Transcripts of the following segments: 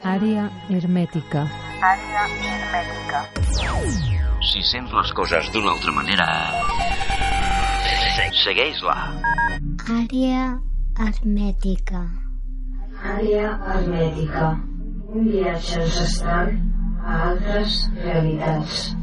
Àrea hermètica. Àrea hermètica. Si sents les coses d'una altra manera, segueix-la. Àrea hermètica. Àrea hermètica. Un viatge ancestral a altres realitats.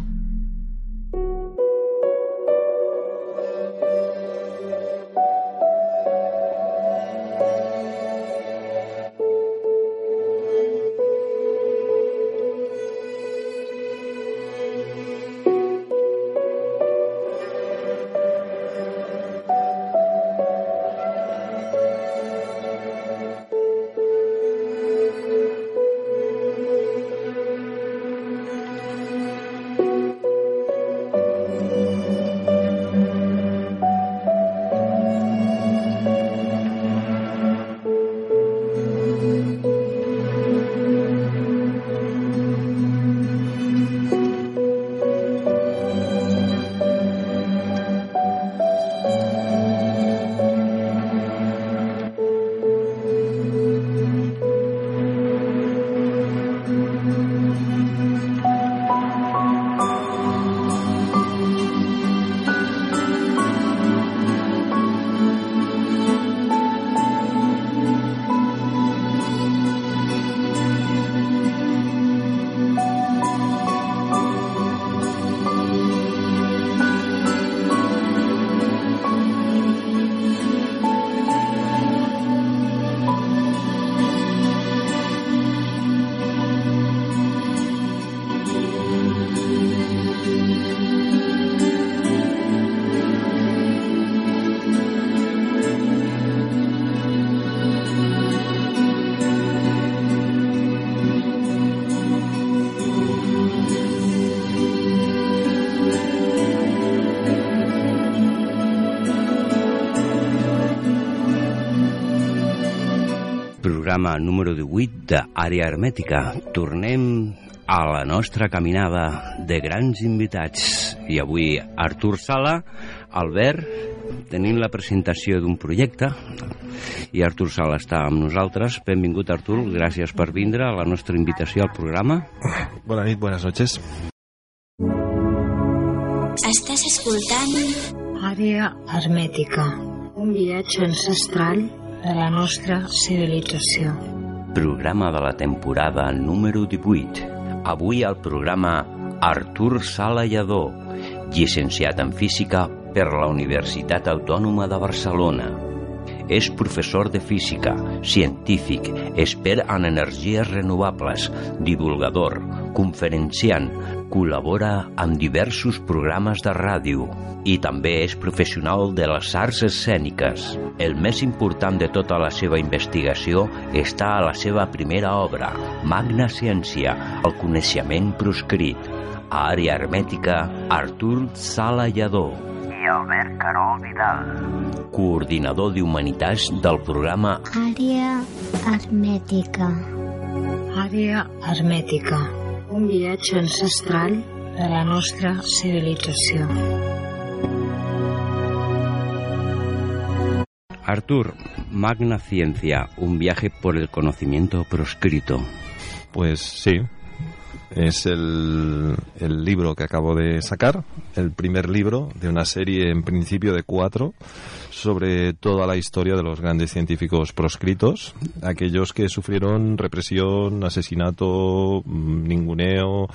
Programa número 18 d'Àrea Hermètica. Tornem a la nostra caminada de grans invitats. I avui Artur Sala, Albert, tenim la presentació d'un projecte i Artur Sala està amb nosaltres. Benvingut, Artur, gràcies per vindre a la nostra invitació al programa. Bona nit, buenas noches. Estàs escoltant Àrea hermètica. Un viatge ancestral de la nostra civilització. Programa de la temporada número 18. Avui al programa Artur Sala llicenciat en Física per la Universitat Autònoma de Barcelona. És professor de física, científic, expert en energies renovables, divulgador, conferenciant, col·labora amb diversos programes de ràdio i també és professional de les arts escèniques. El més important de tota la seva investigació està a la seva primera obra, Magna Ciència, el coneixement proscrit. A àrea hermètica, Artur Sala Lledó I Albert Carol Vidal. coordinador d'Humanitats del programa àrea hermètica. Àrea hermètica. Un viatge ancestral de la nostra civilització. Artur, Magna Ciencia, un viaje por el conocimiento proscrito. Pues sí, es el, el libro que acabo de sacar, el primer libro de una serie en principio de cuatro sobre toda la historia de los grandes científicos proscritos, aquellos que sufrieron represión, asesinato, mm, ninguneo,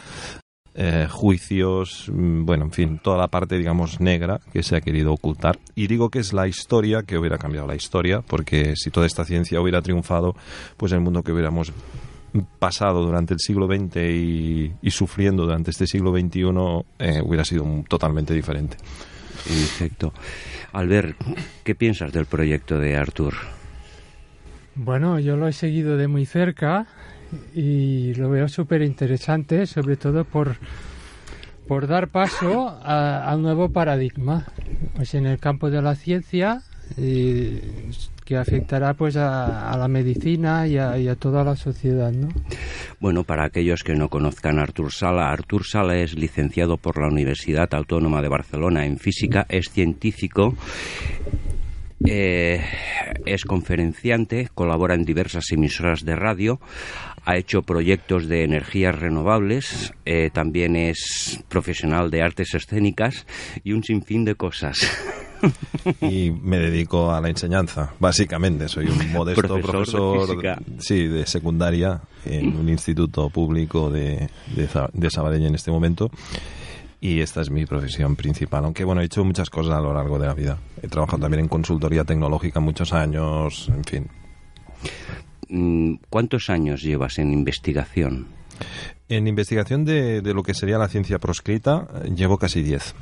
eh, juicios, mm, bueno, en fin, toda la parte, digamos, negra que se ha querido ocultar. Y digo que es la historia que hubiera cambiado la historia, porque si toda esta ciencia hubiera triunfado, pues el mundo que hubiéramos pasado durante el siglo XX y, y sufriendo durante este siglo XXI eh, hubiera sido un- totalmente diferente. Perfecto. Albert, ¿qué piensas del proyecto de Artur? Bueno, yo lo he seguido de muy cerca y lo veo súper interesante, sobre todo por, por dar paso a, a un nuevo paradigma pues en el campo de la ciencia y que afectará pues a, a la medicina y a, toda la sociedad, ¿no? Bueno, para aquellos que no conozcan a Artur Sala, Artur Sala es licenciado por la Universidad Autónoma de Barcelona en Física, es científico eh, es conferenciante, colabora en diversas emisoras de radio, ha hecho proyectos de energías renovables, eh, también es profesional de artes escénicas y un sinfín de cosas. y me dedico a la enseñanza, básicamente. Soy un modesto profesor, de, sí, de secundaria en un instituto público de, de, de Sabadell en este momento y esta es mi profesión principal. Aunque bueno, he hecho muchas cosas a lo largo de la vida. He trabajado también en consultoría tecnológica muchos años, en fin. Mm, ¿Cuántos años llevas en investigación? En investigación de, de lo que sería la ciencia proscrita llevo casi 10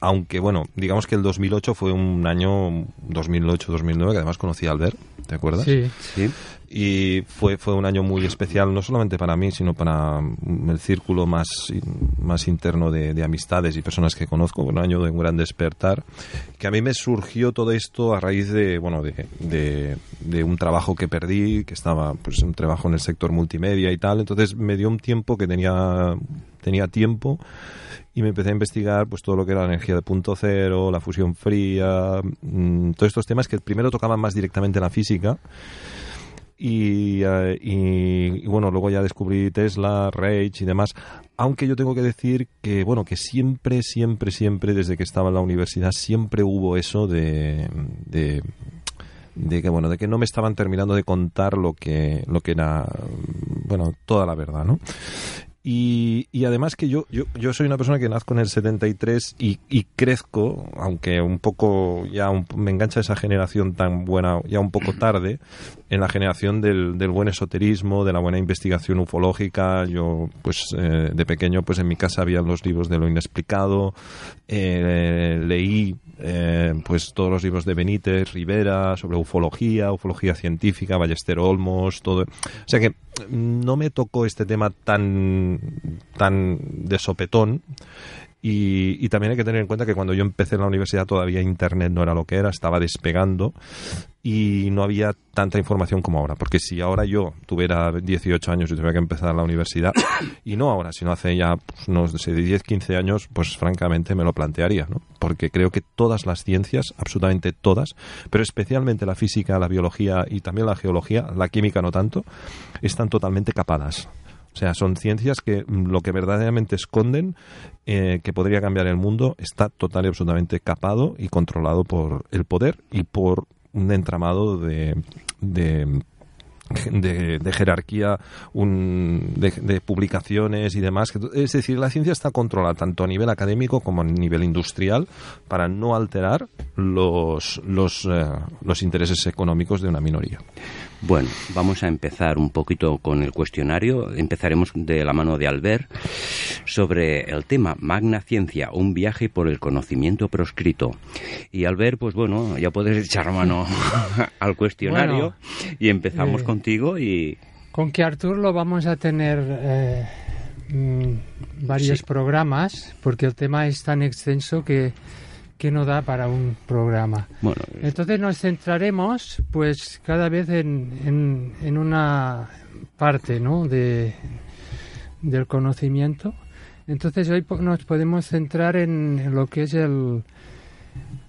aunque bueno, digamos que el 2008 fue un año 2008-2009 que además conocí a Albert, ¿te acuerdas? Sí. Sí. Y fue, fue un año muy especial, no solamente para mí, sino para el círculo más, más interno de, de amistades y personas que conozco. Un año de un gran despertar. Que a mí me surgió todo esto a raíz de, bueno, de, de, de un trabajo que perdí, que estaba, pues, un trabajo en el sector multimedia y tal. Entonces me dio un tiempo que tenía, tenía tiempo y me empecé a investigar pues todo lo que era la energía de punto cero, la fusión fría, mmm, todos estos temas que primero tocaban más directamente la física y, uh, y, bueno, luego ya descubrí Tesla, Rage y demás. Aunque yo tengo que decir que, bueno, que siempre, siempre, siempre, desde que estaba en la universidad, siempre hubo eso de, de de que bueno de que no me estaban terminando de contar lo que lo que era bueno toda la verdad no y, y, además que yo, yo, yo soy una persona que nazco en el 73 y, y crezco, aunque un poco ya me engancha esa generación tan buena, ya un poco tarde, en la generación del, del buen esoterismo, de la buena investigación ufológica. Yo, pues eh, de pequeño, pues en mi casa había los libros de lo inexplicado, eh, leí eh, pues todos los libros de Benítez, Rivera, sobre ufología, ufología científica, Ballester Olmos, todo. O sea que no me tocó este tema tan, tan de sopetón. Y, y, también hay que tener en cuenta que cuando yo empecé en la universidad todavía Internet no era lo que era, estaba despegando y no había tanta información como ahora. Porque si ahora yo tuviera 18 años y tuviera que empezar la universidad, y no ahora, sino hace ya pues, no sé, 10, 15 años, pues francamente me lo plantearía, ¿no? Porque creo que todas las ciencias, absolutamente todas, pero especialmente la física, la biología y también la geología, la química no tanto, están totalmente capadas. O sea, son ciencias que lo que verdaderamente esconden, eh, que podría cambiar el mundo, está total y absolutamente capado y controlado por el poder y por un entramado de, de de, jerarquía, un, de, de, publicaciones y demás. Es decir, la ciencia está controlada tanto a nivel académico como a nivel industrial para no alterar los, los, eh, los intereses económicos de una minoría. Bueno, vamos a empezar un poquito con el cuestionario. Empezaremos de la mano de Albert sobre el tema Magna Ciencia, un viaje por el conocimiento proscrito. Y Albert, pues bueno, ya puedes echar mano al cuestionario bueno, y empezamos eh, contigo y... Con que Artur lo vamos a tener eh, mmm, varios sí. programas, porque el tema es tan extenso que que no da para un programa. Bueno, Entonces nos centraremos pues cada vez en, en, en una parte ¿no? de, del conocimiento. Entonces hoy nos podemos centrar en, lo que es el,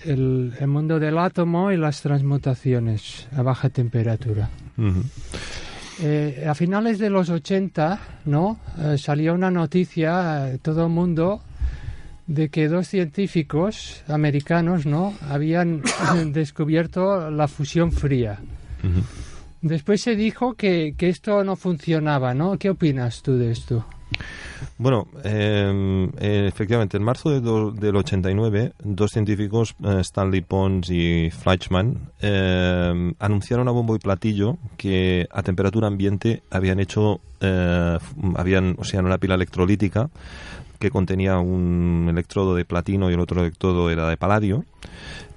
el, el, mundo del átomo y las transmutaciones a baja temperatura. Uh -huh. eh, a finales de los 80 ¿no? Eh, salió una noticia, eh, todo el mundo de que dos científicos americanos no habían descubierto la fusión fría. Uh -huh. Después se dijo que, que, esto no funcionaba, ¿no? ¿Qué opinas tú de esto? Bueno, eh, efectivamente, en marzo de do, del 89, dos científicos, eh, Stanley Pons y Fleischmann, eh, anunciaron a bombo y platillo que a temperatura ambiente habían hecho, eh, habían, o sea, en una pila electrolítica, que contenía un electrodo de platino y el otro electrodo era de paladio,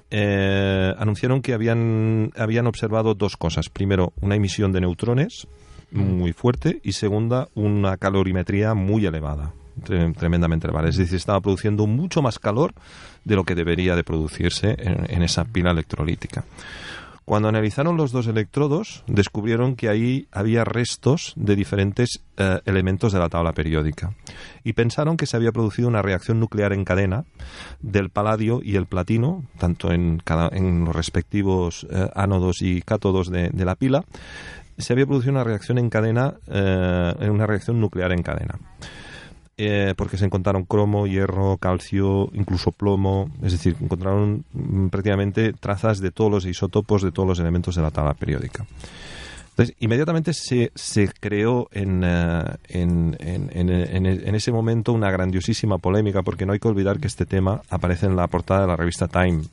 eh, anunciaron que habían, habían observado dos cosas. Primero, una emisión de neutrones muy fuerte y segunda, una calorimetría muy elevada, tremendamente elevada. Es decir, estaba produciendo mucho más calor de lo que debería de producirse en, en esa pila electrolítica. Cuando analizaron los dos electrodos, descubrieron que ahí había restos de diferentes eh, elementos de la tabla periódica. Y pensaron que se había producido una reacción nuclear en cadena del paladio y el platino, tanto en, cada, en los respectivos eh, ánodos y cátodos de, de la pila, se había producido una reacción en cadena, eh, una reacción nuclear en cadena. Eh, porque se encontraron cromo, hierro, calcio, incluso plomo, es decir, encontraron mm, prácticamente trazas de todos los isótopos de todos los elementos de la tabla periódica. Entonces, inmediatamente se, se creó en, eh, en, en, en, en ese momento una grandiosísima polémica, porque no hay que olvidar que este tema aparece en la portada de la revista Time.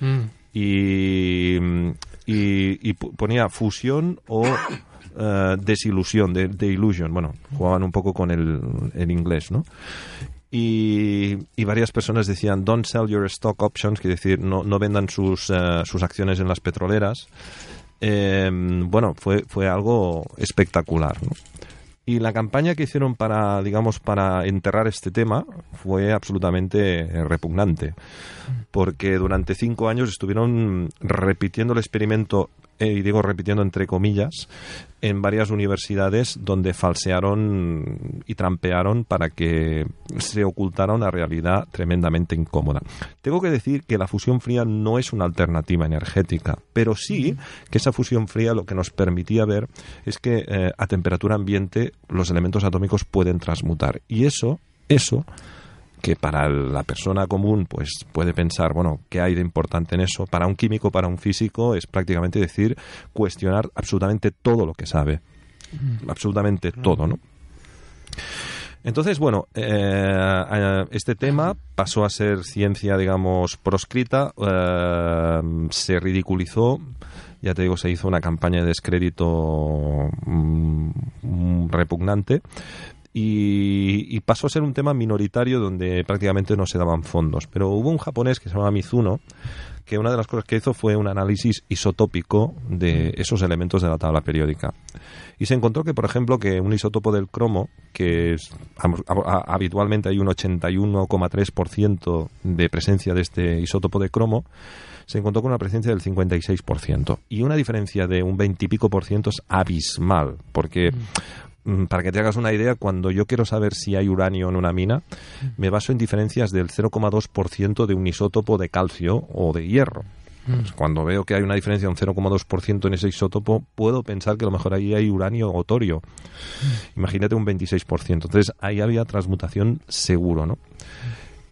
Mm. Y, y, y pu- ponía fusión o eh, desilusión, de, de illusion. Bueno, jugaban un poco con el, el inglés, ¿no? Y, y varias personas decían, don't sell your stock options, que decir, no, no vendan sus, eh, sus acciones en las petroleras. Eh, bueno, fue, fue algo espectacular. Y la campaña que hicieron para, digamos, para enterrar este tema fue absolutamente repugnante. Porque durante cinco años estuvieron repitiendo el experimento, eh, y digo repitiendo entre comillas, en varias universidades donde falsearon y trampearon para que se ocultara una realidad tremendamente incómoda. Tengo que decir que la fusión fría no es una alternativa energética, pero sí que esa fusión fría lo que nos permitía ver es que eh, a temperatura ambiente los elementos atómicos pueden transmutar. Y eso, eso que para la persona común pues puede pensar, bueno, ¿qué hay de importante en eso? Para un químico, para un físico, es prácticamente decir, cuestionar absolutamente todo lo que sabe. Absolutamente todo, ¿no? Entonces, bueno, eh, eh, este tema pasó a ser ciencia, digamos, proscrita, eh, se ridiculizó, ya te digo, se hizo una campaña de descrédito mm, mm, repugnante, y, y pasó a ser un tema minoritario donde prácticamente no se daban fondos. Pero hubo un japonés que se llamaba Mizuno, que una de las cosas que hizo fue un análisis isotópico de esos elementos de la tabla periódica. Y se encontró que, por ejemplo, que un isótopo del cromo, que es, habitualmente hay un 81,3% de presencia de este isótopo de cromo, se encontró con una presencia del 56%. Y una diferencia de un 20 y pico por ciento es abismal, porque mm, para que te hagas una idea, cuando yo quiero saber si hay uranio en una mina, me baso en diferencias del 0,2% de un isótopo de calcio o de hierro. Pues cuando veo que hay una diferencia de un 0,2% en ese isótopo, puedo pensar que a lo mejor ahí hay uranio o torio. Imagínate un 26%. Entonces ahí había transmutación seguro, ¿no?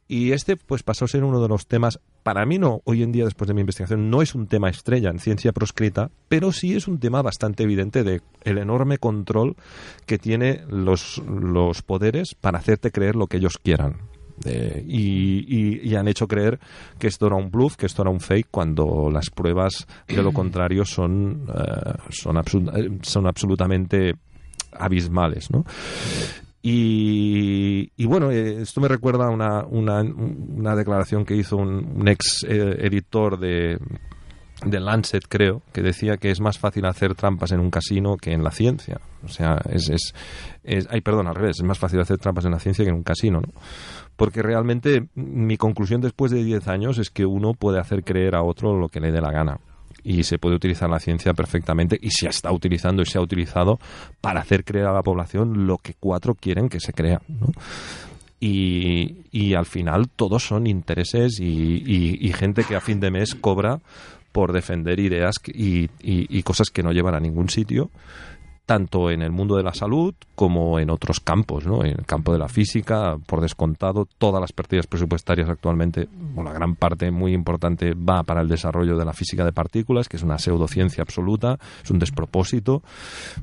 Y este pues pasó a ser uno de los temas, para mí no, hoy en día después de mi investigación, no es un tema estrella en ciencia proscrita, pero sí es un tema bastante evidente de el enorme control que tiene los, los poderes para hacerte creer lo que ellos quieran. Eh, y, y- y han hecho creer que esto era un bluff, que esto era un fake, cuando las pruebas de lo contrario son, eh, son, eh, son absolutamente abismales, ¿no? Y, bueno, eh, esto me recuerda a una, una, una declaración que hizo un, un ex eh, editor de, de Lancet, creo, que decía que es más fácil hacer trampas en un casino que en la ciencia. O sea, es, es, es ay, perdón, al revés, es más fácil hacer trampas en la ciencia que en un casino, ¿no? Porque realmente mi conclusión después de 10 años es que uno puede hacer creer a otro lo que le dé la gana. Y se puede utilizar la ciencia perfectamente y se está utilizando y se ha utilizado para hacer creer a la población lo que cuatro quieren que se crea. ¿no? Y, y al final todos son intereses y, y- gente que a fin de mes cobra por defender ideas y cosas que no llevan a ningún sitio, tanto en el mundo de la salud como en otros campos, ¿no? En el campo de la física, por descontado, todas las partidas presupuestarias actualmente, una gran parte muy importante va para el desarrollo de la física de partículas, que es una pseudociencia absoluta, es un despropósito,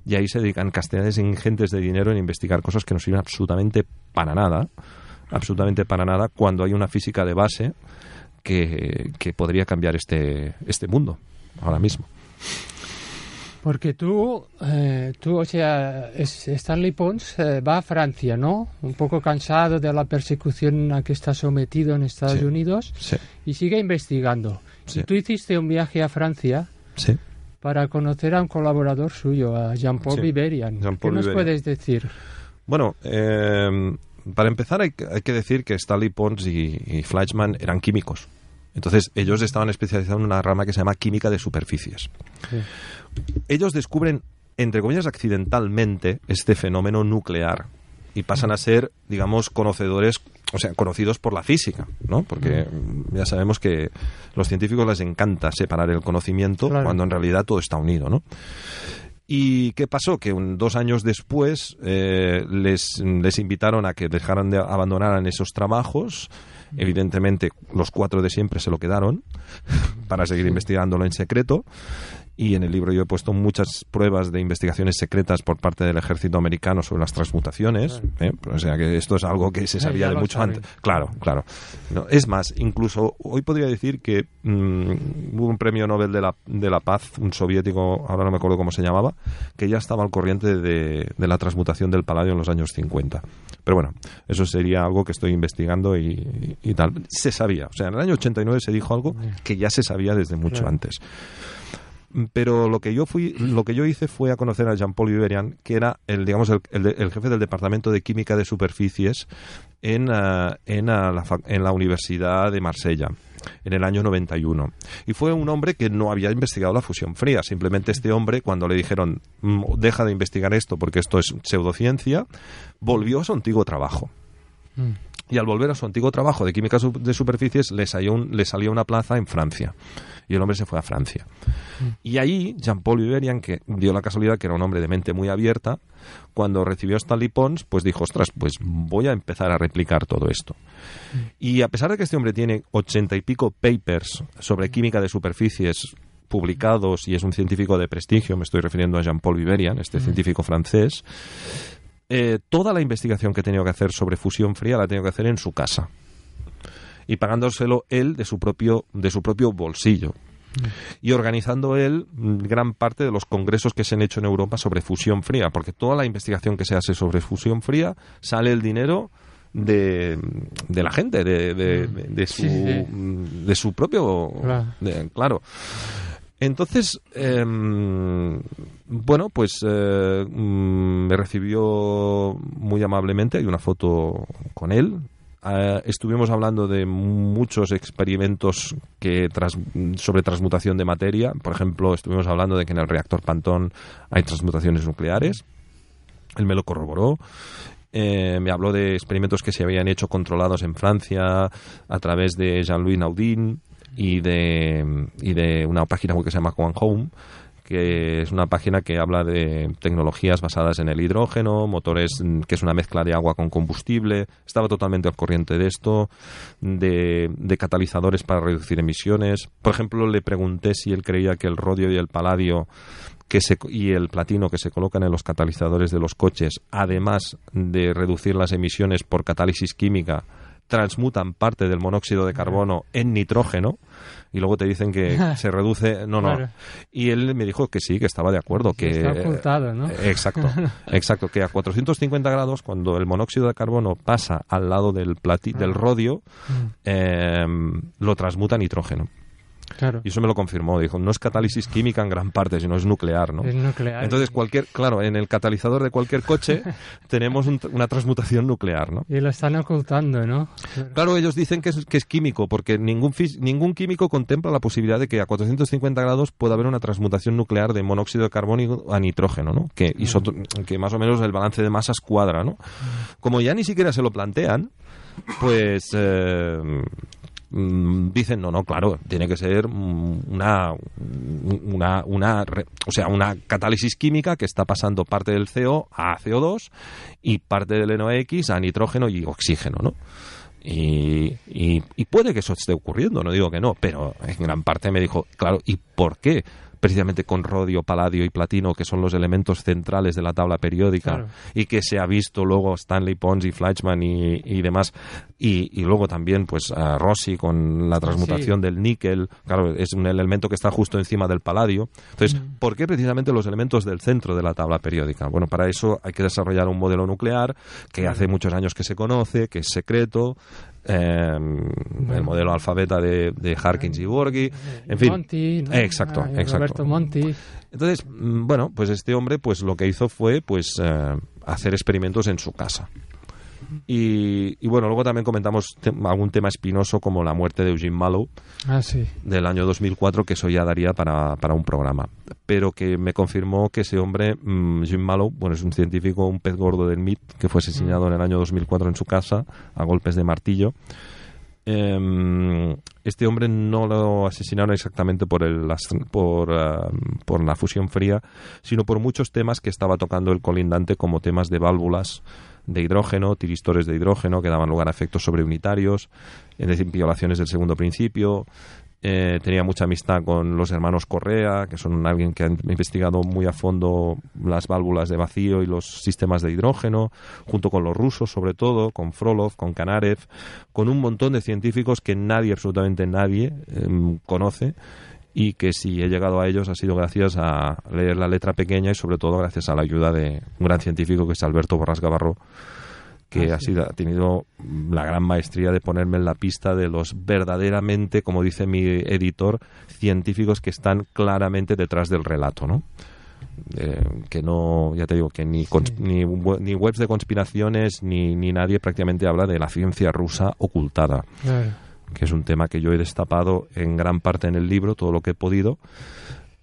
y ahí se dedican cantidades ingentes de dinero en investigar cosas que no sirven absolutamente para nada, absolutamente para nada, cuando hay una física de base que, que podría cambiar este, este mundo ahora mismo. Porque tú, eh, tú o sea, Stanley Pons eh, va a Francia, ¿no? Un poco cansado de la persecución a que está sometido en Estados Sí. Unidos Sí, y sigue investigando. Sí. Y tú hiciste un viaje a Francia para conocer a un colaborador suyo, a Jean-Paul Viverian. ¿Qué nos Viverian. puedes decir? Bueno, eh, para empezar hay, que- hay que decir que Stanley Pons y, y Fleischmann eran químicos. Entonces, ellos estaban especializados en una rama que se llama química de superficies. Sí. Ellos descubren, entre comillas, accidentalmente este fenómeno nuclear y pasan a ser, digamos, conocedores, o sea, conocidos por la física, ¿no? Porque mm, ya sabemos que los científicos les encanta separar el conocimiento Claro. cuando en realidad todo está unido, ¿no? ¿Y qué pasó? Que un- dos años después eh, les, les invitaron a que dejaran de abandonaran esos trabajos. Evidentemente, los cuatro de siempre se lo quedaron para seguir investigándolo en secreto. Y en el libro yo he puesto muchas pruebas de investigaciones secretas por parte del ejército americano sobre las transmutaciones. ¿eh? O sea que esto es algo que se sabía de mucho antes. Claro, claro. No, es más, incluso hoy podría decir que mm, hubo un premio Nobel de la, de la Paz, un soviético, ahora no me acuerdo cómo se llamaba, que ya estaba al corriente de, de la transmutación del paladio en los años 50. Pero bueno, eso sería algo que estoy investigando y, y tal. Se sabía, o sea, en el año 89 se dijo algo que ya se sabía desde mucho Claro. antes. Pero lo que yo fui, lo que yo hice fue a conocer a Jean-Paul Viverian, que era el, digamos, el, el de- el jefe del departamento de química de superficies en, ah, en, ah, la, en la Universidad de Marsella en el año 91. Y fue un hombre que no había investigado la fusión fría. Simplemente este hombre, cuando le dijeron, "Mm, deja de investigar esto porque esto es pseudociencia, volvió a su antiguo trabajo. Mm. Y al volver a su antiguo trabajo de química de superficies, le salió, un- le salió una plaza en Francia. Y el hombre se fue a Francia. Y ahí, Jean-Paul Viverian, que dio la casualidad que era un hombre de mente muy abierta, cuando recibió Stanley Pons, pues dijo, ostras, pues voy a empezar a replicar todo esto. Y a pesar de que este hombre tiene ochenta y pico papers sobre química de superficies publicados y es un científico de prestigio, me estoy refiriendo a Jean-Paul Viverian, este científico francés, eh, toda la investigación que he tenido que hacer sobre fusión fría la he tenido que hacer en su casa y pagándoselo él de su propio de su propio bolsillo y organizando él mm, gran parte de los congresos que se han hecho en Europa sobre fusión fría, porque toda la investigación que se hace sobre fusión fría sale el dinero de, de la gente, de, de- de- de su, Sí, sí. mm, de su propio... Claro. Entonces, em, bueno, pues eh, mm, me recibió muy amablemente, hay una foto con él. Eh, estuvimos hablando de muchos experimentos que tras- sobre transmutación de materia. Por ejemplo, estuvimos hablando de que en el reactor Pantón hay transmutaciones nucleares. Él me lo corroboró. Eh, me habló de experimentos que se habían hecho controlados en Francia a través de Jean-Louis Naudin y de, y de una página web que se llama One Home, que es una página que habla de tecnologías basadas en el hidrógeno, motores mm, que es una mezcla de agua con combustible. Estaba totalmente al corriente de esto, de, de catalizadores para reducir emisiones. Por ejemplo, le pregunté si él creía que el rodio y el paladio que se, y el platino que se colocan en los catalizadores de los coches, además de reducir las emisiones por catálisis química, transmutan parte del monóxido de carbono en nitrógeno y luego te dicen que se reduce no no Claro. y él me dijo que sí que estaba de acuerdo que Está ocultado, ¿no? eh, exacto exacto que a 450 grados cuando el monóxido de carbono pasa al lado del plati- del rodio Mm. eh, lo transmuta a nitrógeno Claro. y eso me lo confirmó dijo no es catálisis química en gran parte sino es nuclear no Es nuclear. entonces cualquier claro en el catalizador de cualquier coche tenemos un- una transmutación nuclear no Y lo están ocultando, ¿no? Claro, ellos dicen que es, que es químico, porque ningún, ningún químico contempla la posibilidad de que a 450 grados pueda haber una transmutación nuclear de monóxido de carbono a nitrógeno, ¿no? Que, que más o menos el balance de masas cuadra, ¿no? Como ya ni siquiera se lo plantean, pues... eh, dicen no no claro tiene que ser mm, una una o sea una catálisis química que está pasando parte del CO a CO2 y parte del NOx a nitrógeno y oxígeno no y puede que eso esté ocurriendo, no digo que no, pero en gran parte me dijo, claro, ¿y por qué? Precisamente con rodio, paladio y platino, que son los elementos centrales de la tabla periódica, Claro. y que se ha visto luego Stanley Pons y Fleischmann y, y demás, y, y luego también pues a Rossi con la transmutación del níquel, claro, es un elemento que está justo encima del paladio. Entonces, ¿por qué precisamente los elementos del centro de la tabla periódica? Bueno, para eso hay que desarrollar un modelo nuclear que hace muchos años que se conoce, que es secreto, eh, el modelo alfabeta de, de Harkins y Borghi, en fin. Monti, ¿no? Exacto, Ah, exacto. Roberto Monti. Entonces, mm, bueno, pues este hombre pues lo que hizo fue pues eh, hacer experimentos en su casa. Y, y bueno, luego también comentamos te- algún tema espinoso como la muerte de Eugene Mallow Ah, sí. del año 2004, que eso ya daría para, para un programa. Pero que me confirmó que ese hombre, mm, Jim Mallow, bueno, es un científico, un pez gordo del MIT, que fue asesinado en el año 2004 en su casa a golpes de martillo. Em, este hombre no lo asesinaron exactamente por, el, por, ah, por la fusión fría, sino por muchos temas que estaba tocando el colindante, como temas de válvulas de hidrógeno, tiristores de hidrógeno que daban lugar a efectos sobreunitarios, es decir, violaciones del segundo principio. Eh, tenía mucha amistad con los hermanos Correa, que son alguien que han investigado muy a fondo las válvulas de vacío y los sistemas de hidrógeno, junto con los rusos sobre todo, con Frolov, con Kanarev, con un montón de científicos que nadie, absolutamente nadie, em, conoce y que si he llegado a ellos ha sido gracias a leer la letra pequeña y sobre todo gracias a la ayuda de un gran científico que es Alberto Borras Gavarro que ha, sido, ha tenido la gran maestría de ponerme en la pista de los verdaderamente, como dice mi editor, científicos que están claramente detrás del relato, ¿no? Eh, que no, ya te digo, que ni, cons- ni, ni webs de conspiraciones ni, ni nadie prácticamente habla de la ciencia rusa ocultada Claro. Que es un tema que yo he destapado en gran parte en el libro, todo lo que he podido,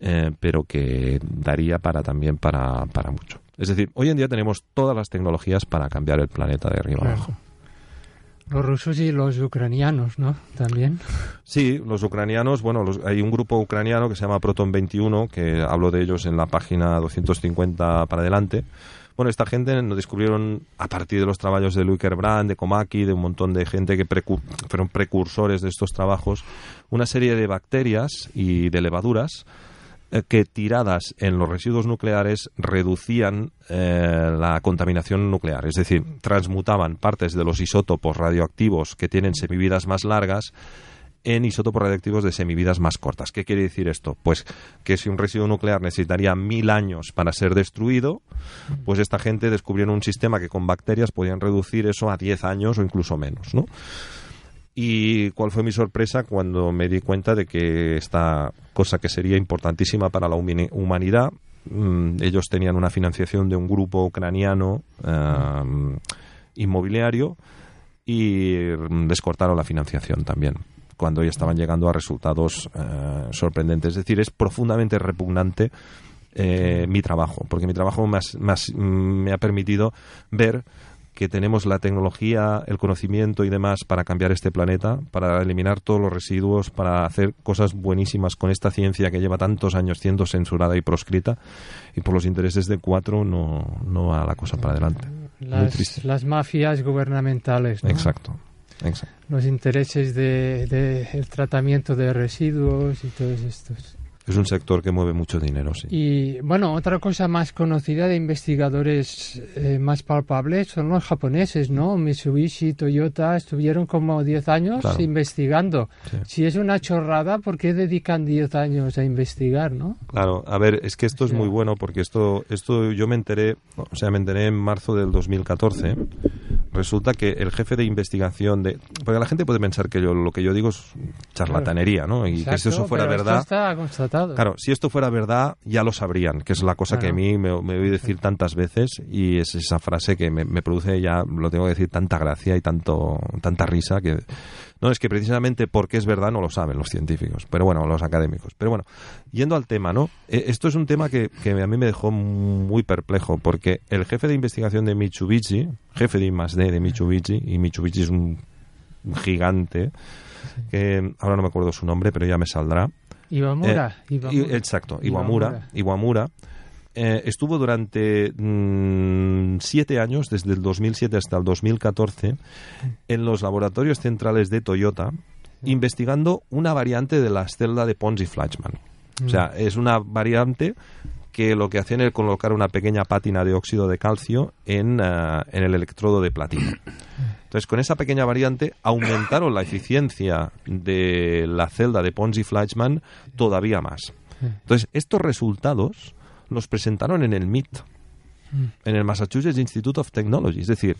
eh, pero que daría para también para, para mucho. Es decir, hoy en día tenemos todas las tecnologías para cambiar el planeta de arriba Claro. abajo. Los rusos y los ucranianos, ¿no? También. Sí, los ucranianos, bueno, los- hay un grupo ucraniano que se llama Proton 21, que hablo de ellos en la página 250 para adelante. Bueno, esta gente nos descubrieron a partir de los trabajos de Luiker Brand, de Komaki, de un montón de gente que fueron precursores de estos trabajos, una serie de bacterias y de levaduras eh, que tiradas en los residuos nucleares reducían eh, la contaminación nuclear, es decir, transmutaban partes de los isótopos radioactivos que tienen semividas más largas en isótopos radioactivos de semividas más cortas. ¿Qué quiere decir esto? Pues que si un residuo nuclear necesitaría mil años para ser destruido, pues esta gente descubrieron un sistema que con bacterias podían reducir eso a 10 años o incluso menos, ¿no? Y cuál fue mi sorpresa cuando me di cuenta de que esta cosa que sería importantísima para la humani- humanidad, mm, ellos tenían una financiación de un grupo ucraniano inmobiliario y mm, les cortaron la financiación también cuando ya estaban llegando a resultados eh, sorprendentes. Es decir, es profundamente repugnante eh, mi trabajo, porque mi trabajo me, has- me has- me ha permitido ver que tenemos la tecnología, el conocimiento y demás para cambiar este planeta, para eliminar todos los residuos, para hacer cosas buenísimas con esta ciencia que lleva tantos años siendo censurada y proscrita, y por los intereses de cuatro no, no va la cosa para adelante. Las, las mafias gubernamentales, ¿no? Exacto, exacto. Los intereses de, de el tratamiento de residuos y todos estos. Es un sector que mueve mucho dinero, sí. Y bueno, otra cosa más conocida de investigadores eh, más palpables son los japoneses, ¿no? Mitsubishi, Toyota estuvieron como 10 años Claro. investigando. Sí. Si es una chorrada, ¿por qué dedican 10 años a investigar, no? Claro, a ver, es que esto es Sí. muy bueno porque esto, esto yo me enteré, o sea, me enteré en marzo del 2014. Resulta que el jefe de investigación de, porque la gente puede pensar que yo lo que yo digo es charlatanería, ¿no? Y que si eso fuera verdad, está claro, si esto fuera verdad ya lo sabrían, que es la cosa que a mí me, me oí decir tantas veces y es esa frase que me, me produce ya, lo tengo que decir, tanta gracia y tanto, tanta risa que no, es que precisamente porque es verdad no lo saben los científicos, pero bueno, los académicos. Pero bueno, yendo al tema, ¿no? Eh, Esto es un tema que, que a mí me dejó muy perplejo, porque el jefe de investigación de Mitsubishi, jefe de I+D de Mitsubishi, y Mitsubishi es un gigante, que ahora no me acuerdo su nombre, pero ya me saldrá. Iwamura. Eh, Iwamura. Exacto, Iwamura. Iwamura. Iwamura eh, estuvo durante mm, siete años, desde el 2007 hasta el 2014, en los laboratorios centrales de Toyota, investigando una variante de la celda de Pons y Fleischmann. O sea, es una variante que lo que hacían era colocar una pequeña pátina de óxido de calcio en, ah, en el electrodo de platino. Entonces, con esa pequeña variante aumentaron la eficiencia de la celda de Pons y Fleischmann todavía más. Entonces, estos resultados los presentaron en el MIT, en el Massachusetts Institute of Technology. Es decir,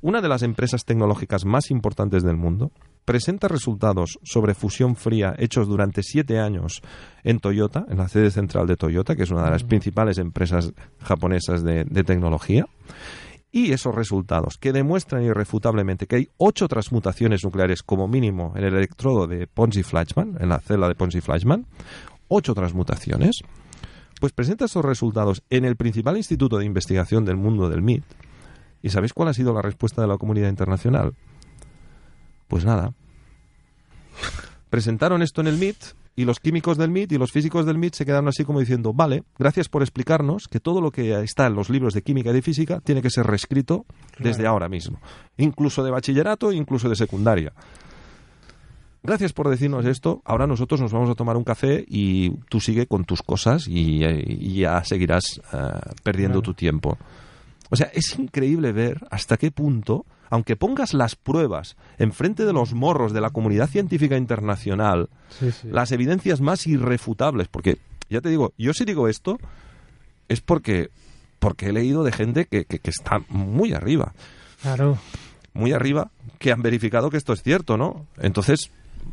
una de las empresas tecnológicas más importantes del mundo presenta resultados sobre fusión fría hechos durante siete años en Toyota, en la sede central de Toyota, que es una de las principales empresas japonesas de, de tecnología. Y esos resultados, que demuestran irrefutablemente que hay ocho transmutaciones nucleares como mínimo en el electrodo de Ponzi-Fleischmann, en la célula de Ponzi-Fleischmann, ocho transmutaciones, pues presenta esos resultados en el principal instituto de investigación del mundo del MIT. ¿Y sabéis cuál ha sido la respuesta de la comunidad internacional? Pues nada. Presentaron esto en el MIT y los químicos del MIT y los físicos del MIT se quedaron así como diciendo, vale, gracias por explicarnos que todo lo que está en los libros de química y de física tiene que ser reescrito desde ahora mismo, incluso de bachillerato, incluso de secundaria. Gracias por decirnos esto. Ahora nosotros nos vamos a tomar un café y tú sigue con tus cosas y, y ya seguirás eh, perdiendo tu tiempo. O sea, es increíble ver hasta qué punto, aunque pongas las pruebas enfrente de los morros de la comunidad científica internacional, Sí, sí. las evidencias más irrefutables, porque ya te digo, yo si digo esto es porque porque he leído de gente que, que- que está muy arriba, Claro. muy arriba, que han verificado que esto es cierto, ¿no? Entonces,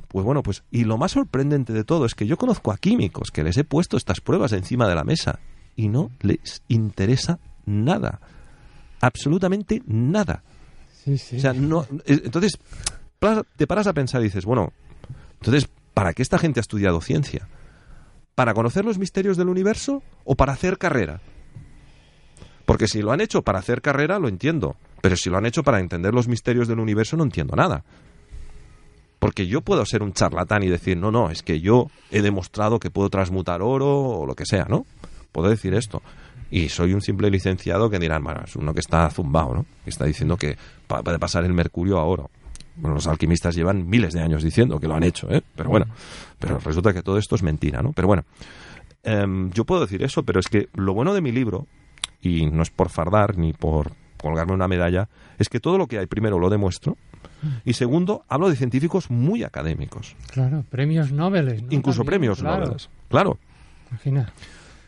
pues bueno, pues y lo más sorprendente de todo es que yo conozco a químicos que les he puesto estas pruebas encima de la mesa y no les interesa nada, absolutamente nada. Sí, sí. O sea, no, eh, entonces te paras a pensar y dices, bueno, entonces, ¿para qué esta gente ha estudiado ciencia? ¿Para conocer los misterios del universo o para hacer carrera? Porque si lo han hecho para hacer carrera, lo entiendo. Pero si lo han hecho para entender los misterios del universo, no entiendo nada. Porque yo puedo ser un charlatán y decir, no, no, es que yo he demostrado que puedo transmutar oro o lo que sea, ¿no? Puedo decir esto. Y soy un simple licenciado que dirán, bueno, es uno que está zumbado, ¿no? Que está diciendo que puede pasar el mercurio a oro. Bueno, los alquimistas llevan miles de años diciendo que lo han hecho, ¿eh? Pero bueno, pero resulta que todo esto es mentira, ¿no? Pero bueno, em, yo puedo decir eso, pero es que lo bueno de mi libro, y no es por fardar ni por colgarme una medalla, es que todo lo que hay, primero, lo demuestro, y segundo, hablo de científicos muy académicos, Claro, premios Nobel. ¿no? incluso También, premios claro. Nobel. Claro, Imagina.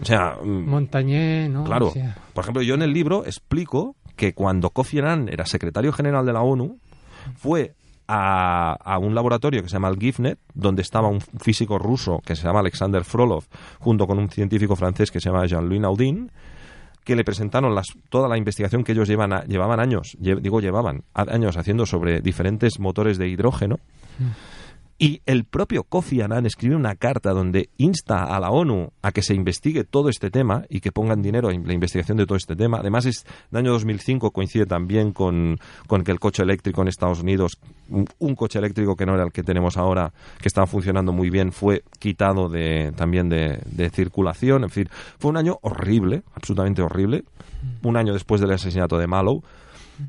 O sea, mm, Montañé, ¿no? Claro. O sea, Por ejemplo, yo en el libro explico que cuando Kofi Annan era secretario general de la ONU, fue a, a un laboratorio que se llama el GIFNet, donde estaba un físico ruso que se llama Alexander Frolov, junto con un científico francés que se llama Jean-Louis Naudin, que le presentaron las, toda la investigación que ellos llevan a- llevaban años, lle- digo llevaban años haciendo sobre diferentes motores de hidrógeno. Y el propio Kofi Annan escribe una carta donde insta a la ONU a que se investigue todo este tema y que pongan dinero en la investigación de todo este tema. Además, es el año 2005 coincide también con, con que el coche eléctrico en Estados Unidos, un, coche eléctrico que no era el que tenemos ahora, que estaba funcionando muy bien, fue quitado de, también de, de circulación. En fin, fue un año horrible, absolutamente horrible. Un año después del asesinato de Mallow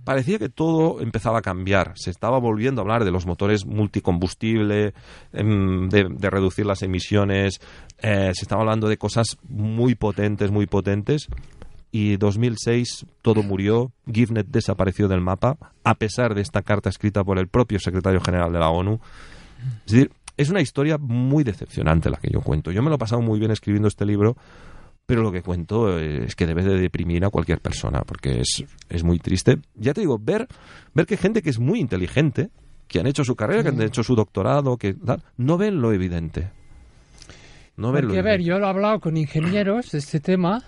parecía que todo empezaba a cambiar. Se estaba volviendo a hablar de los motores multicombustible, em, de, de reducir las emisiones. eh, se estaba hablando de cosas muy potentes, muy potentes. Y 2006 todo murió. GiveNet desapareció del mapa, a pesar de esta carta escrita por el propio secretario general de la ONU. Es decir, es una historia muy decepcionante la que yo cuento. Yo me lo he pasado muy bien escribiendo este libro, pero lo que cuento es que debe de deprimir a cualquier persona, porque es, es muy triste. Ya te digo, ver, ver que gente que es muy inteligente, que han hecho su carrera, que han hecho su doctorado, que tal, no ven lo evidente. No ven lo Porque, a ver, evidente. yo lo he hablado con ingenieros de este tema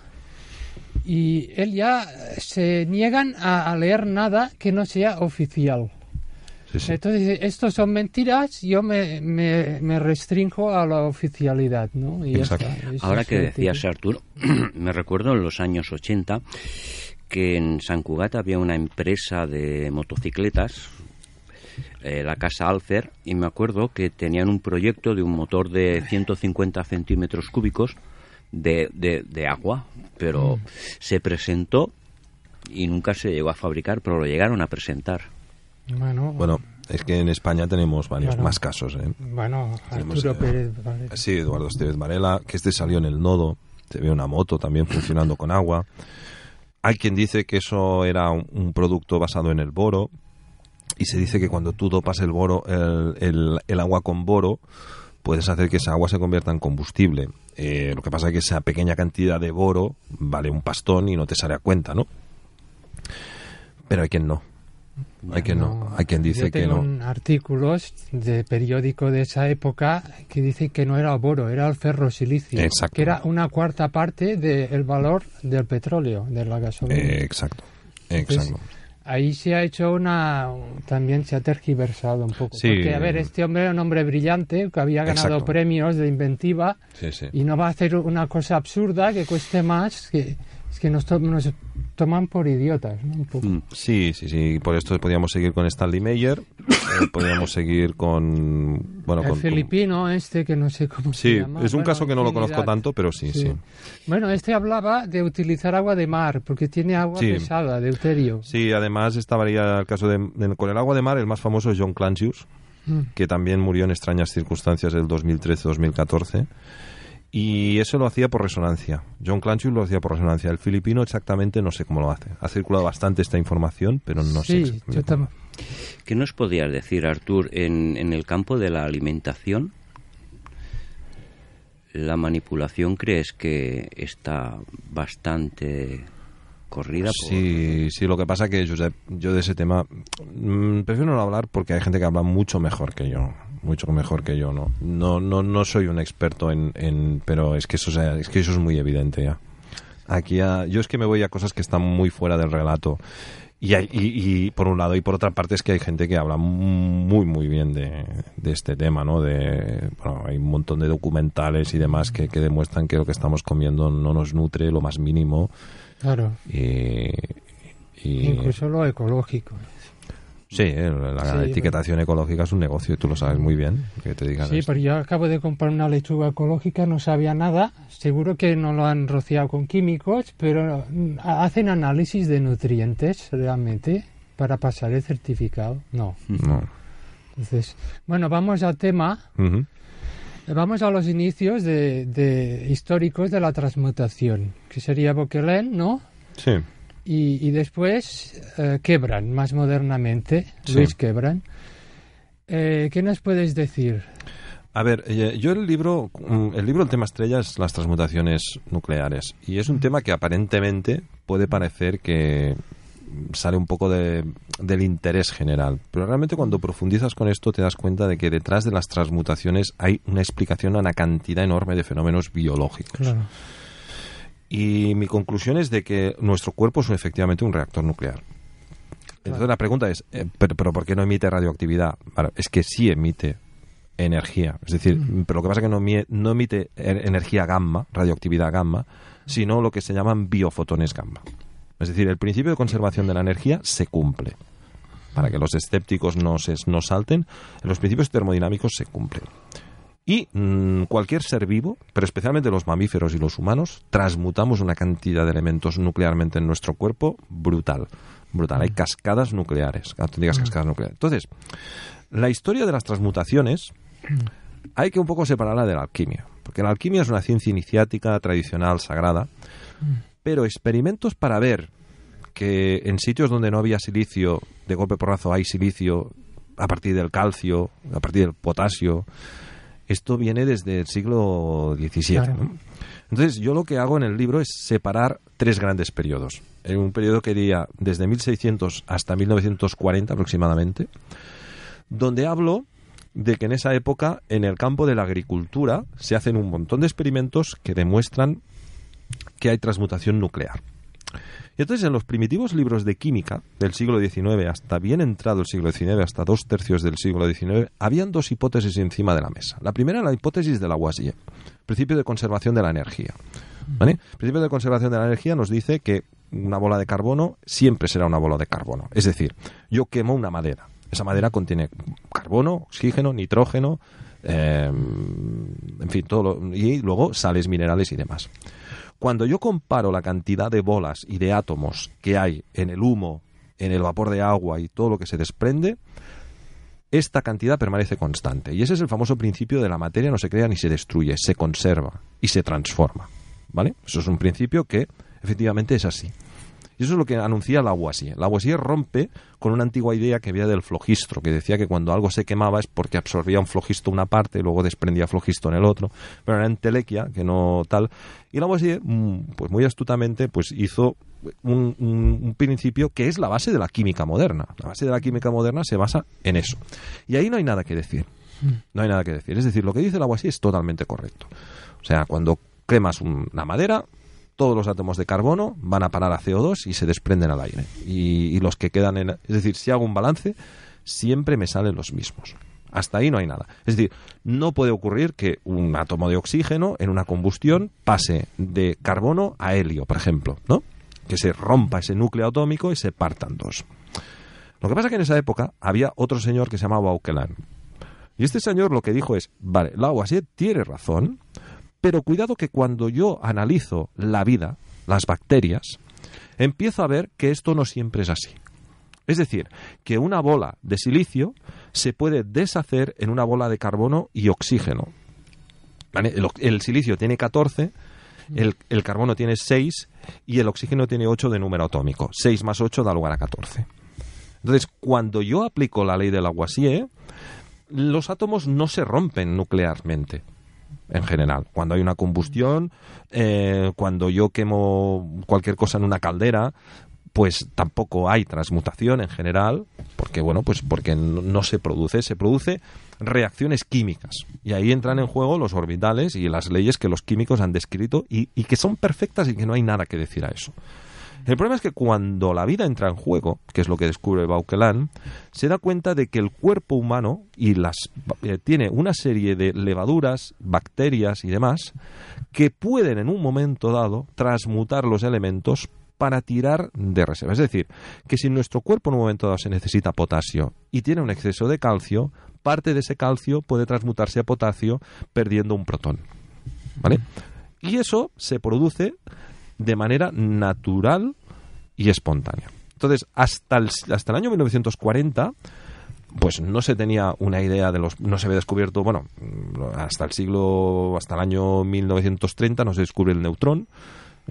y él ya se niegan a, a leer nada que no sea oficial. Sí, sí. Entonces, estos son mentiras, yo me, me, me restringo a la oficialidad, ¿no? Y ya está. Ahora es que lo decías, Arturo, me recuerdo en los años 80 que en San Cugat había una empresa de motocicletas, eh, la Casa Alfer, y me acuerdo que tenían un proyecto de un motor de 150 centímetros cúbicos de, de- de agua, pero se presentó y nunca se llegó a fabricar, pero lo llegaron a presentar. Bueno, Bueno, es que en España tenemos varios más casos. ¿eh? bueno Tenemos, Arturo eh, Pérez Varela. Sí, Eduardo Esteves Varela, que este salió en el nodo, se ve una moto también funcionando con agua. Hay quien dice que eso era un, un producto basado en el boro, y se dice que cuando tú dopas el boro, el, el- el agua con boro, puedes hacer que esa agua se convierta en combustible. Eh, lo que pasa es que esa pequeña cantidad de boro vale un pastón y no te sale a cuenta, ¿no? Pero hay quien no. Hay quien no. Hay quien dice Yo que no. artículos de periódico de esa época que dicen que no era boro, era el ferrosilicio, Exacto. que era una cuarta parte del valor del petróleo, de la gasolina. Eh, exacto. Exacto. ahí se ha hecho una también se ha tergiversado un poco Sí. porque a ver este hombre era un hombre brillante que había ganado Exacto. premios de inventiva Sí, sí. y no va a hacer una cosa absurda que cueste más que es que nos, nos toman por idiotas ¿no? un poco Mm. Sí, sí, sí. Por esto podíamos seguir con Stanley Meyer. eh, podíamos seguir con. Bueno, el con. con- filipino este que no sé cómo se Sí, llama es un Bueno, caso que no lo conozco tanto, pero sí, sí. bueno este hablaba de utilizar agua de mar porque tiene agua Sí. pesada deuterio Sí, además estaría el caso de, de- con el agua de mar, el más famoso es John Clancius, Mm. que también murió en extrañas circunstancias del 2013-2014. Y eso lo hacía por resonancia. John Clancius lo hacía por resonancia. El filipino exactamente no sé cómo lo hace. Ha circulado bastante esta información, pero no sé. sí exactamente yo cómo. tam- ¿Qué nos podrías decir, Artur, en, en el campo de la alimentación? ¿La manipulación crees que está bastante corrida? por- Sí, sí, lo que pasa que Josep, yo de ese tema mm, prefiero no hablar porque hay gente que habla mucho mejor que yo, mucho mejor que yo, ¿no? No, no, no soy un experto en, en pero es que eso, o sea, es que eso es muy evidente ya. Aquí a- yo es que me voy a cosas que están muy fuera del relato. Y, hay- y, y por un lado y por otra parte es que hay gente que habla muy muy bien de, de este tema, ¿no? De, bueno, hay un montón de documentales y demás que, que demuestran que lo que estamos comiendo no nos nutre lo más mínimo claro y, y- incluso lo ecológico sí, eh, la Sí, etiquetación ecológica es un negocio y tú lo sabes muy bien que te digan Sí, esto. pero yo acabo de comprar una lechuga ecológica, no sabía nada. Seguro que no lo han rociado con químicos, pero mm, hacen análisis de nutrientes realmente para pasar el certificado. No. no Entonces, bueno, vamos al tema. Vamos a los inicios de, de históricos de la transmutación, que sería Boquelin, ¿no? sí Y, y después eh, Quebran, más modernamente, Sí. Luis Quebran. Eh, ¿Qué nos puedes decir? A ver, eh, yo el libro, mm, el libro, el tema estrella es las transmutaciones nucleares. Y es un tema que aparentemente puede parecer que sale un poco de- del interés general. Pero realmente cuando profundizas con esto te das cuenta de que detrás de las transmutaciones hay una explicación a una cantidad enorme de fenómenos biológicos. Claro. Y mi conclusión es de que nuestro cuerpo es efectivamente un reactor nuclear. Entonces la pregunta es, eh, ¿pero, pero por qué no emite radioactividad? Vale, es que sí emite energía. Es decir, pero lo que pasa es que no, no emite e- energía gamma, radioactividad gamma, sino lo que se llaman biofotones gamma. Es decir, el principio de conservación de la energía se cumple. Para que los escépticos no, se, no salten, los principios termodinámicos se cumplen. Y mm, cualquier ser vivo, pero especialmente los mamíferos y los humanos, transmutamos una cantidad de elementos nuclearmente en nuestro cuerpo brutal. Brutal. Hay cascadas nucleares, auténticas cascadas nucleares. Entonces, la historia de las transmutaciones hay que un poco separarla de la alquimia. Porque la alquimia es una ciencia iniciática, tradicional, sagrada. Pero experimentos para ver que en sitios donde no había silicio, de golpe porrazo hay silicio a partir del calcio, a partir del potasio. Esto viene desde el siglo XVII. Claro. ¿no? Entonces, yo lo que hago en el libro es separar tres grandes periodos. En un periodo que iría desde 1600 hasta 1940 aproximadamente, donde hablo de que en esa época, en el campo de la agricultura, se hacen un montón de experimentos que demuestran que hay transmutación nuclear. Y entonces en los primitivos libros de química del siglo XIX hasta bien entrado el siglo XIX, hasta dos tercios del siglo XIX, habían dos hipótesis encima de la mesa. La primera, la hipótesis de Lavoisier, principio de conservación de la energía. ¿Vale? El principio de conservación de la energía nos dice que una bola de carbono siempre será una bola de carbono. Es decir, yo quemo una madera. Esa madera contiene carbono, oxígeno, nitrógeno, eh, en fin, todo lo- y luego sales minerales y demás. Cuando yo comparo la cantidad de bolas y de átomos que hay en el humo, en el vapor de agua y todo lo que se desprende, esta cantidad permanece constante. Y ese es el famoso principio de la materia no se crea ni se destruye, se conserva y se transforma. ¿Vale? Eso es un principio que efectivamente es así. Y eso es lo que anuncia Lavoisier. Lavoisier rompe con una antigua idea que había del flogistro, que decía que cuando algo se quemaba es porque absorbía un flogisto una parte y luego desprendía flogisto en el otro. Pero era entelequia, que no tal. Y Lavoisier, mm, pues muy astutamente, pues hizo un, un- un principio que es la base de la química moderna. La base de la química moderna se basa en eso. Y ahí no hay nada que decir. No hay nada que decir. Es decir, lo que dice Lavoisier es totalmente correcto. O sea, cuando quemas una madera, todos los átomos de carbono van a parar a CO2 y se desprenden al aire. Y, los que quedan en... Es decir, si hago un balance, siempre me salen los mismos. Hasta ahí no hay nada. Es decir, no puede ocurrir que un átomo de oxígeno en una combustión pase de carbono a helio, por ejemplo, ¿no? Que se rompa ese núcleo atómico y se partan dos. Lo que pasa es que en esa época había otro señor que se llamaba Auquelin. Y este señor lo que dijo es, vale, Lavoisier tiene razón, pero cuidado que cuando yo analizo la vida, las bacterias, empiezo a ver que esto no siempre es así. Es decir, que una bola de silicio se puede deshacer en una bola de carbono y oxígeno. El, silicio tiene 14, el, el carbono tiene 6 y el oxígeno tiene 8 de número atómico. 6 más 8 da lugar a 14. Entonces, cuando yo aplico la ley de Lavoisier, los átomos no se rompen nuclearmente en general. Cuando hay una combustión, eh, cuando yo quemo cualquier cosa en una caldera, pues tampoco hay transmutación en general, porque bueno, pues porque no, se produce, se produce reacciones químicas. Y ahí entran en juego los orbitales y las leyes que los químicos han descrito y que son perfectas y que no hay nada que decir a eso. El problema es que cuando la vida entra en juego, que es lo que descubre Bauquelin, se da cuenta de que el cuerpo humano y las eh, tiene una serie de levaduras, bacterias y demás que pueden en un momento dado transmutar los elementos para tirar de reserva. Es decir, que si nuestro cuerpo en un momento dado se necesita potasio y tiene un exceso de calcio, parte de ese calcio puede transmutarse a potasio perdiendo un protón. ¿Vale? Y eso se produce de manera natural y espontánea. Entonces, hasta el, hasta el año 1940, pues no se tenía una idea de los... No se había descubierto, bueno, hasta el siglo... Hasta el año 1930 no se descubre el neutrón,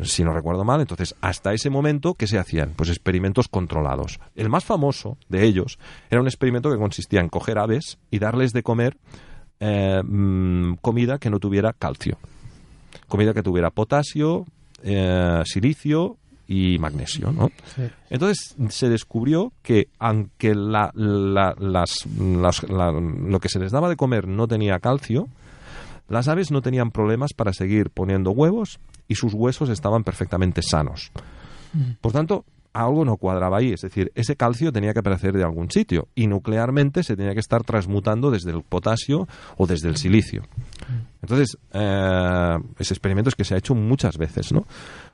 si no recuerdo mal. Entonces, hasta ese momento, ¿qué se hacían? Pues experimentos controlados. El más famoso de ellos era un experimento que consistía en coger aves y darles de comer eh, mm, comida que no tuviera calcio. Comida que tuviera potasio, eh, silicio y magnesio, ¿no? Sí. Entonces se descubrió que aunque la- la- las- las- la- lo que se les daba de comer no tenía calcio, las aves no tenían problemas para seguir poniendo huevos y sus huesos estaban perfectamente sanos. Por tanto, algo no cuadraba ahí, es decir, ese calcio tenía que aparecer de algún sitio y nuclearmente se tenía que estar transmutando desde el potasio o desde el silicio. Entonces, eh, ese experimento es que se ha hecho muchas veces, ¿no?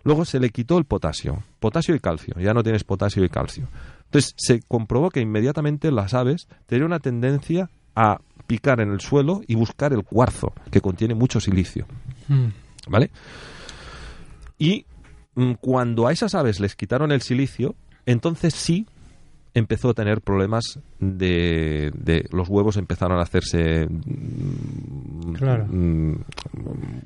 Luego se le quitó el potasio, potasio y calcio, ya no tienes potasio y calcio. Entonces se comprobó que inmediatamente las aves tenían una tendencia a picar en el suelo y buscar el cuarzo, que contiene mucho silicio. Mm. ¿Vale? Y cuando a esas aves les quitaron el silicio, entonces sí empezó a tener problemas de, de- los huevos empezaron a hacerse mm, Claro. mm,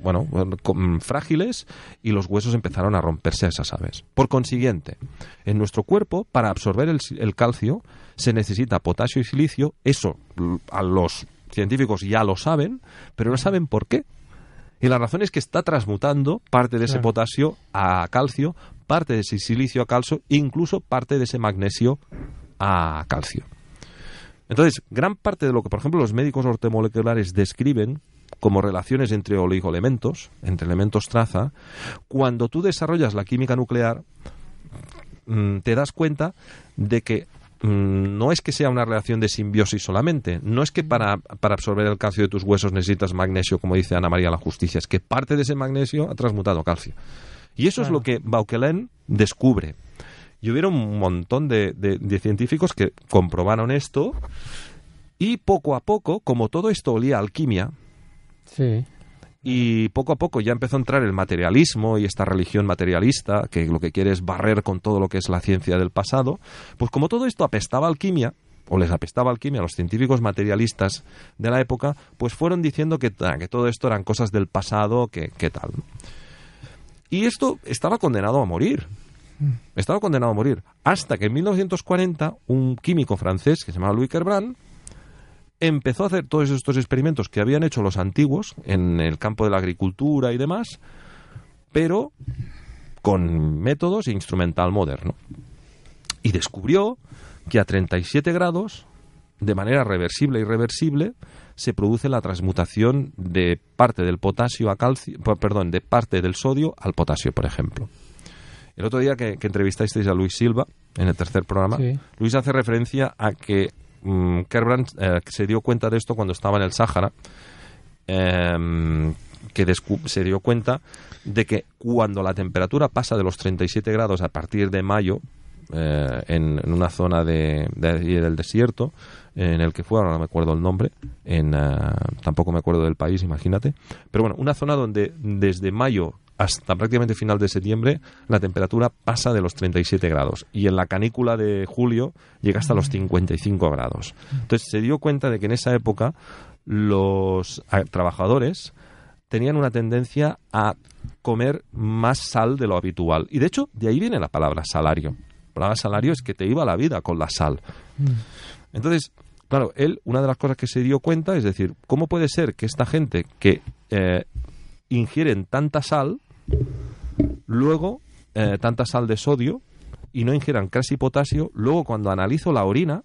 bueno com- frágiles y los huesos empezaron a romperse a esas aves. Por consiguiente en nuestro cuerpo para absorber el, el calcio se necesita potasio y silicio. Eso a los científicos ya lo saben pero no saben por qué y la razón es que está transmutando parte de ese potasio a calcio, parte de ese silicio a calcio, incluso parte de ese magnesio a calcio. Entonces, gran parte de lo que, por ejemplo, los médicos ortomoleculares describen como relaciones entre oligoelementos, entre elementos traza, cuando tú desarrollas la química nuclear, mm, te das cuenta de que no es que sea una relación de simbiosis solamente, no es que para, para absorber el calcio de tus huesos necesitas magnesio, como dice Ana María la Justicia, es que parte de ese magnesio ha transmutado calcio. Y eso es lo que Bauquelin descubre. Y hubieron un montón de, de- de científicos que comprobaron esto y poco a poco, como todo esto olía a alquimia, Sí. Y poco a poco ya empezó a entrar el materialismo y esta religión materialista, que lo que quiere es barrer con todo lo que es la ciencia del pasado, pues como todo esto apestaba a alquimia, o les apestaba alquimia a los científicos materialistas de la época, pues fueron diciendo que, que todo esto eran cosas del pasado, que, que tal. Y esto estaba condenado a morir. Estaba condenado a morir. Hasta que en 1940 un químico francés que se llamaba Louis Kerbrand empezó a hacer todos estos experimentos que habían hecho los antiguos en el campo de la agricultura y demás, pero con métodos e instrumental moderno. Y descubrió que a 37 grados de manera reversible y irreversible, se produce la transmutación de parte del potasio a calcio, perdón, de parte del sodio al potasio, por ejemplo. El otro día que, que entrevistasteis a Luis Silva en el tercer programa, Sí. Luis hace referencia a que mm, Kerbrand eh, se dio cuenta de esto cuando estaba en el Sáhara, em, que se dio cuenta de que cuando la temperatura pasa de los 37 grados a partir de mayo, eh, en, una zona de, de del desierto, en el que fue, ahora no me acuerdo el nombre, en, eh, tampoco me acuerdo del país, imagínate, pero bueno, una zona donde desde mayo hasta prácticamente final de septiembre la temperatura pasa de los 37 grados y en la canícula de julio llega hasta los 55 grados. Entonces se dio cuenta de que en esa época los trabajadores tenían una tendencia a comer más sal de lo habitual. Y de hecho, de ahí viene la palabra salario. La palabra salario es que te iba la vida con la sal. Entonces, claro, él, una de las cosas que se dio cuenta es decir, ¿cómo puede ser que esta gente que eh, ingieren tanta sal, luego eh, tanta sal de sodio, y no ingieran casi potasio, luego cuando analizo la orina,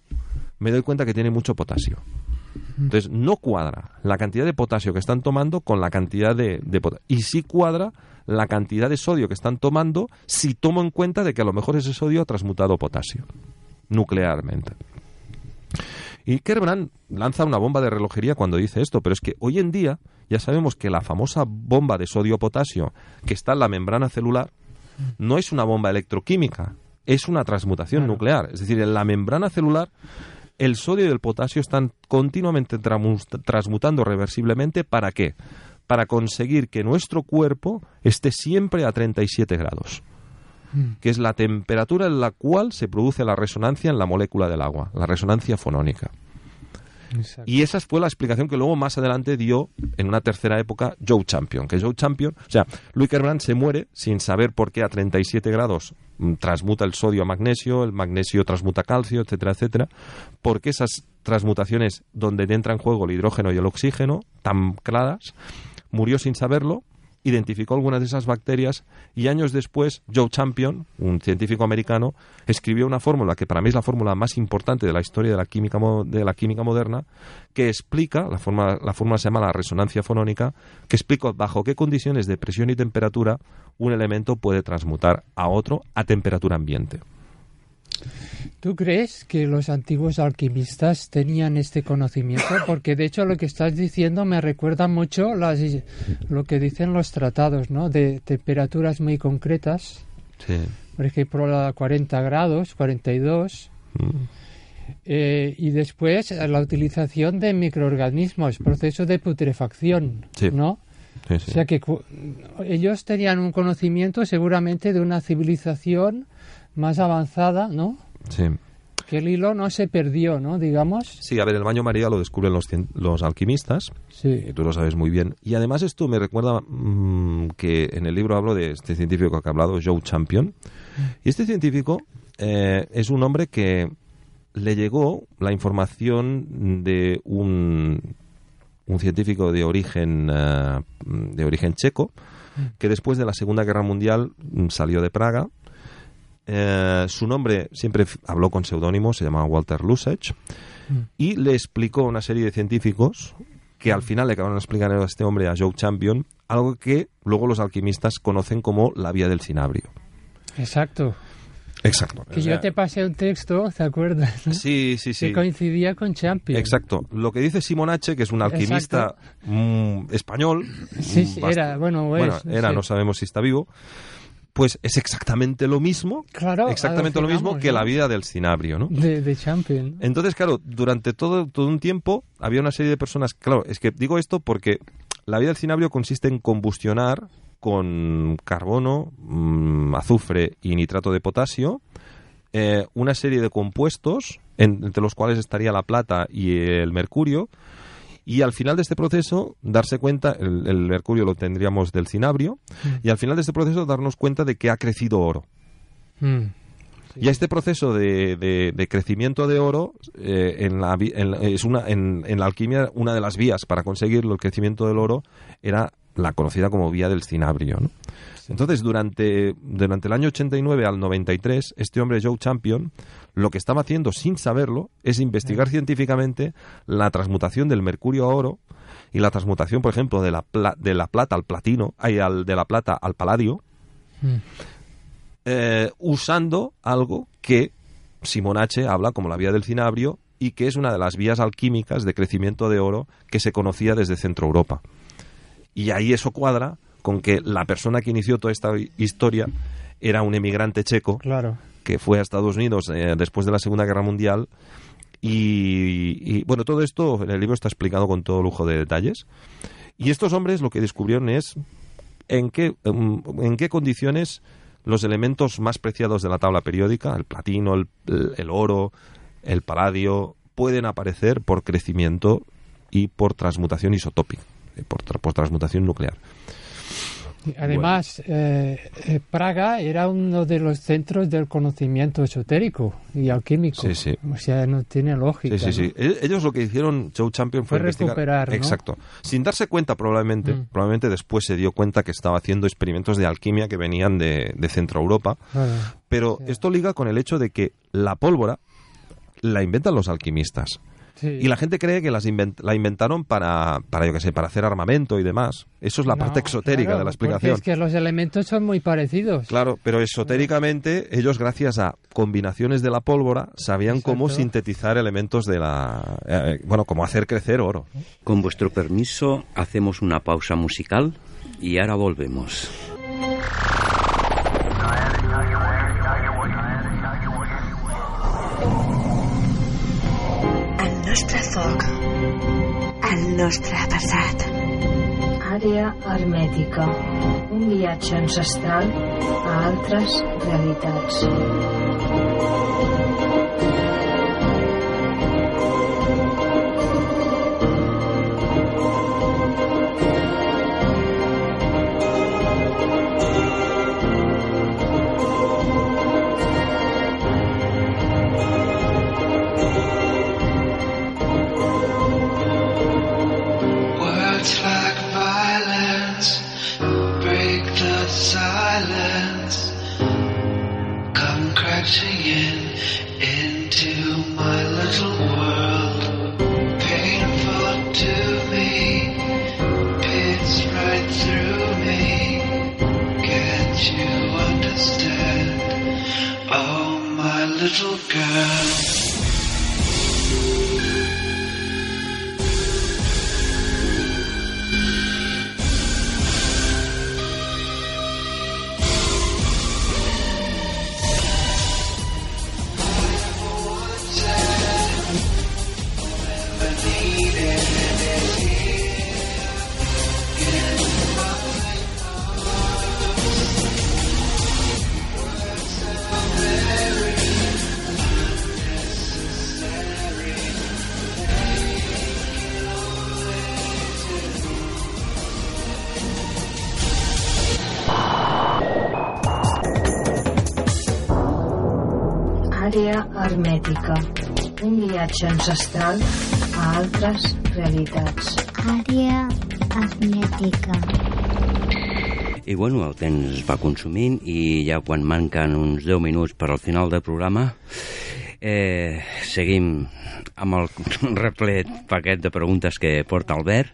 me doy cuenta que tiene mucho potasio. Entonces, no cuadra la cantidad de potasio que están tomando con la cantidad de, de potasio. Y sí cuadra la cantidad de sodio que están tomando si tomo en cuenta de que a lo mejor ese sodio ha transmutado potasio nuclearmente. Y Kerbrand lanza una bomba de relojería cuando dice esto, pero es que hoy en día ya sabemos que la famosa bomba de sodio-potasio que está en la membrana celular no es una bomba electroquímica, es una transmutación nuclear. Es decir, en la membrana celular el sodio y el potasio están continuamente transmutando reversiblemente. ¿Para qué? Para conseguir que nuestro cuerpo esté siempre a 37 grados, que es la temperatura en la cual se produce la resonancia en la molécula del agua, la resonancia fonónica. Y esa fue la explicación que luego más adelante dio en una tercera época Joe Champion. Que Joe Champion, o sea, Louis Kerbrand se muere sin saber por qué a 37 grados mm, transmuta el sodio a magnesio, el magnesio transmuta calcio, etcétera, etcétera, porque esas transmutaciones donde entra en juego el hidrógeno y el oxígeno, tan claras, murió sin saberlo, identificó algunas de esas bacterias y años después Joe Champion, un científico americano, escribió una fórmula que para mí es la fórmula más importante de la historia de la química, de la química moderna, que explica, la fórmula, la fórmula se llama la resonancia fonónica, que explica bajo qué condiciones de presión y temperatura un elemento puede transmutar a otro a temperatura ambiente. ¿Tú crees que los antiguos alquimistas tenían este conocimiento? Porque de hecho lo que estás diciendo me recuerda mucho las, lo que dicen los tratados, ¿no? De temperaturas muy concretas, Sí. por ejemplo, la 40 grados, 42, eh, y después eh, la utilización de microorganismos, proceso de putrefacción, Sí. ¿no? Sí, O sea que ellos tenían un conocimiento seguramente de una civilización más avanzada, ¿no? Sí. Que el hilo no se perdió, ¿no? Digamos. Sí, a ver, el baño María lo descubren los, los alquimistas, Sí. y tú lo sabes muy bien. Y además esto me recuerda mm, que en el libro hablo de este científico que ha hablado, Joe Champion. Y este científico eh, es un hombre que le llegó la información de un, un científico de origen, eh, de origen checo, que después de la Segunda Guerra Mundial mm, salió de Praga. Eh, su nombre siempre habló con seudónimo, se llamaba Walter Lusech, y le explicó a una serie de científicos que al final le acabaron de explicar a este hombre, a Joe Champion, algo que luego los alquimistas conocen como la vía del cinabrio. Exacto. Exacto. Que yo te pasé un texto, ¿te acuerdas? no? Sí, sí, sí. Que coincidía con Champion. Exacto. Lo que dice Simon H., que es un alquimista mm, español. Sí, mm, sí, bast- era, bueno, es, bueno, no era, sé. no sabemos si está vivo. Pues es exactamente lo mismo. Claro, exactamente lo mismo que ¿no? la vida del cinabrio, ¿no? De, de Champion. Entonces, claro, durante todo, todo un tiempo había una serie de personas. Claro, es que digo esto porque la vida del cinabrio consiste en combustionar con carbono, mm, azufre y nitrato de potasio eh, una serie de compuestos, en- entre los cuales estaría la plata y el mercurio. Y al final de este proceso, darse cuenta, el, el mercurio lo tendríamos del cinabrio, y al final de este proceso darnos cuenta de que ha crecido oro. Mm. Y a este proceso de, de- de crecimiento de oro, eh, en, la, en es una, en, en la alquimia, una de las vías para conseguirlo, el crecimiento del oro, era la conocida como vía del cinabrio. ¿no? Entonces, durante, durante el año 89 al 93, este hombre, Joe Champion, lo que estaba haciendo sin saberlo es investigar científicamente la transmutación del mercurio a oro y la transmutación, por ejemplo, de la, pla- de la plata al platino, ay, al, de la plata al paladio, Mm. eh, usando algo que Simon H. habla como la vía del cinabrio y que es una de las vías alquímicas de crecimiento de oro que se conocía desde Centro Europa. Y ahí eso cuadra con que la persona que inició toda esta hi- historia era un emigrante checo Claro. que fue a Estados Unidos eh, después de la Segunda Guerra Mundial. Y, y, bueno, todo esto en el libro está explicado con todo lujo de detalles. Y estos hombres lo que descubrieron es en qué, em, en qué condiciones los elementos más preciados de la tabla periódica, el platino, el, el oro, el paladio, pueden aparecer por crecimiento y por transmutación isotópica, eh, por transmutación nuclear. Además, eh, eh, Praga era uno de los centros del conocimiento esotérico y alquímico. Sí, sí. O sea, no tiene lógica. Sí, sí, sí. ¿no? E- Ellos lo que hicieron, Joe Champion, fue, recuperar, ¿no? Exacto. Sin darse cuenta, probablemente, Mm. probablemente después se dio cuenta que estaba haciendo experimentos de alquimia que venían de, de Centro Europa. Claro. Pero esto liga con el hecho de que la pólvora la inventan los alquimistas. Sí. Y la gente cree que las invent- la inventaron para, para, yo qué sé, para hacer armamento y demás. Eso es la No, parte exotérica claro, de la explicación. Es que los elementos son muy parecidos. Claro, pero esotéricamente ellos gracias a combinaciones de la pólvora sabían cómo sintetizar elementos de la... eh, bueno, cómo hacer crecer oro. Con vuestro permiso, hacemos una pausa musical y ahora volvemos. Nostre foc. El nostre passat. Àrea hermètica. Un viatge ancestral a altres realitats. Viatge ancestral a altres realitats. Àrea hermètica. I bueno, el temps va consumint i ja quan manquen uns 10 minuts per al final del programa eh, seguim amb el replet paquet de preguntes que porta Albert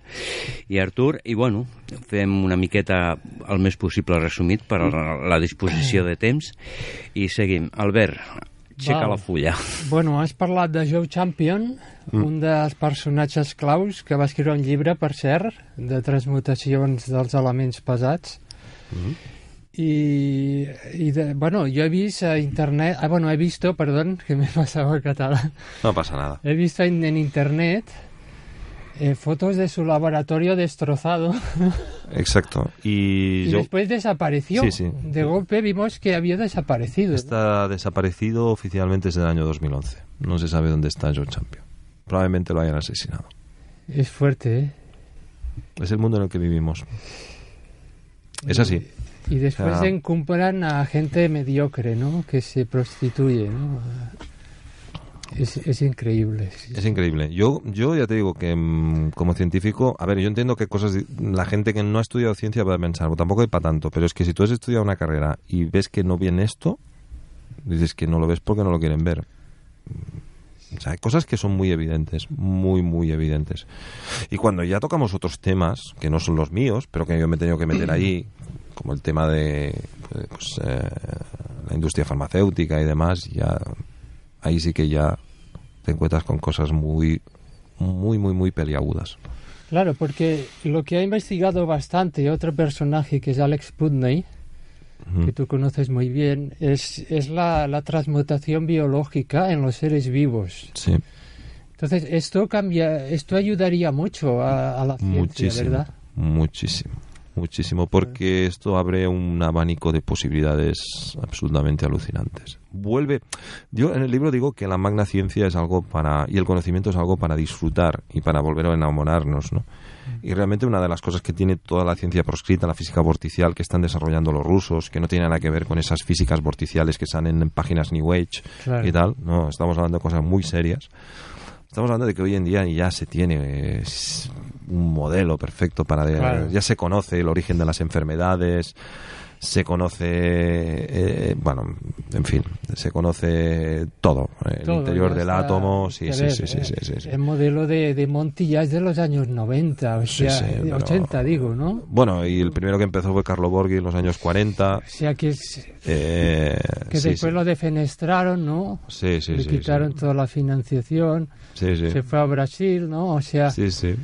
i Artur i bueno, fem una miqueta el més possible resumit per a la, la disposició de temps i seguim. Albert, aixeca Val. la fulla. Bueno, has parlat de Joe Champion, mm. un dels personatges claus que va escriure un llibre, per cert, de transmutacions dels elements pesats. Mm. I, i de, bueno, yo he visto a internet, ah, bueno, he visto, perdón, que me he pasado el catalán, No pasa nada. he visto en, en internet eh, fotos de su laboratorio destrozado Exacto. Y, y yo después desapareció. Sí, sí. De golpe vimos que había desaparecido. ¿no? está desaparecido oficialmente desde el año 2011. No se sabe dónde está Joe Champion. Probablemente lo hayan asesinado. Es fuerte, ¿eh? Es el mundo en el que vivimos. Es así. Y después sea- encumbran a gente mediocre, ¿no? Que se prostituye, ¿no? Es, es increíble. Es increíble. Yo, yo ya te digo que mm, como científico, a ver, yo entiendo que cosas, la gente que no ha estudiado ciencia puede pensar, "Pues tampoco hay para tanto, pero es que si tú has estudiado una carrera y ves que no viene esto, dices que no lo ves porque no lo quieren ver. O sea, hay cosas que son muy evidentes, muy, muy evidentes. Y cuando ya tocamos otros temas, que no son los míos, pero que yo me he tenido que meter ahí, como el tema de pues, eh, la industria farmacéutica y demás, ya ahí sí que ya te encuentras con cosas muy, muy, muy, muy peliagudas. Claro, porque lo que ha investigado bastante otro personaje que es Alex Putney, que tú conoces muy bien, es, es la, la transmutación biológica en los seres vivos. Sí, Entonces, esto cambia, esto ayudaría mucho a, a la ciencia, muchísimo, ¿verdad? muchísimo, muchísimo, porque esto abre un abanico de posibilidades absolutamente alucinantes. Vuelve, yo en el libro digo que la magna ciencia es algo para, y el conocimiento es algo para disfrutar y para volver a enamorarnos, ¿no? Y realmente una de las cosas que tiene toda la ciencia proscrita, la física vorticial que están desarrollando los rusos, que no tiene nada que ver con esas físicas vorticiales que salen en páginas New Age Claro. y tal, no, estamos hablando de cosas muy serias. Estamos hablando de que hoy en día ya se tiene eh, un modelo perfecto para... Claro. Ya se conoce el origen de las enfermedades, se conoce... eh, bueno, en fin, se conoce todo. El Todo, interior del átomo, sí, sí, ver, sí, sí, eh, sí, sí, sí. El modelo de, de Monti ya es de los años 90, o sea, sí, de pero- 80 digo, ¿no? Bueno, y el primero que empezó fue Carlo Borghi en los años 40. O sea, que, es- eh, que después lo defenestraron, ¿no? Sí, sí, Le sí, quitaron toda la financiación, Sí, sí. se fue a Brasil, ¿no? O sea, Sí, sí.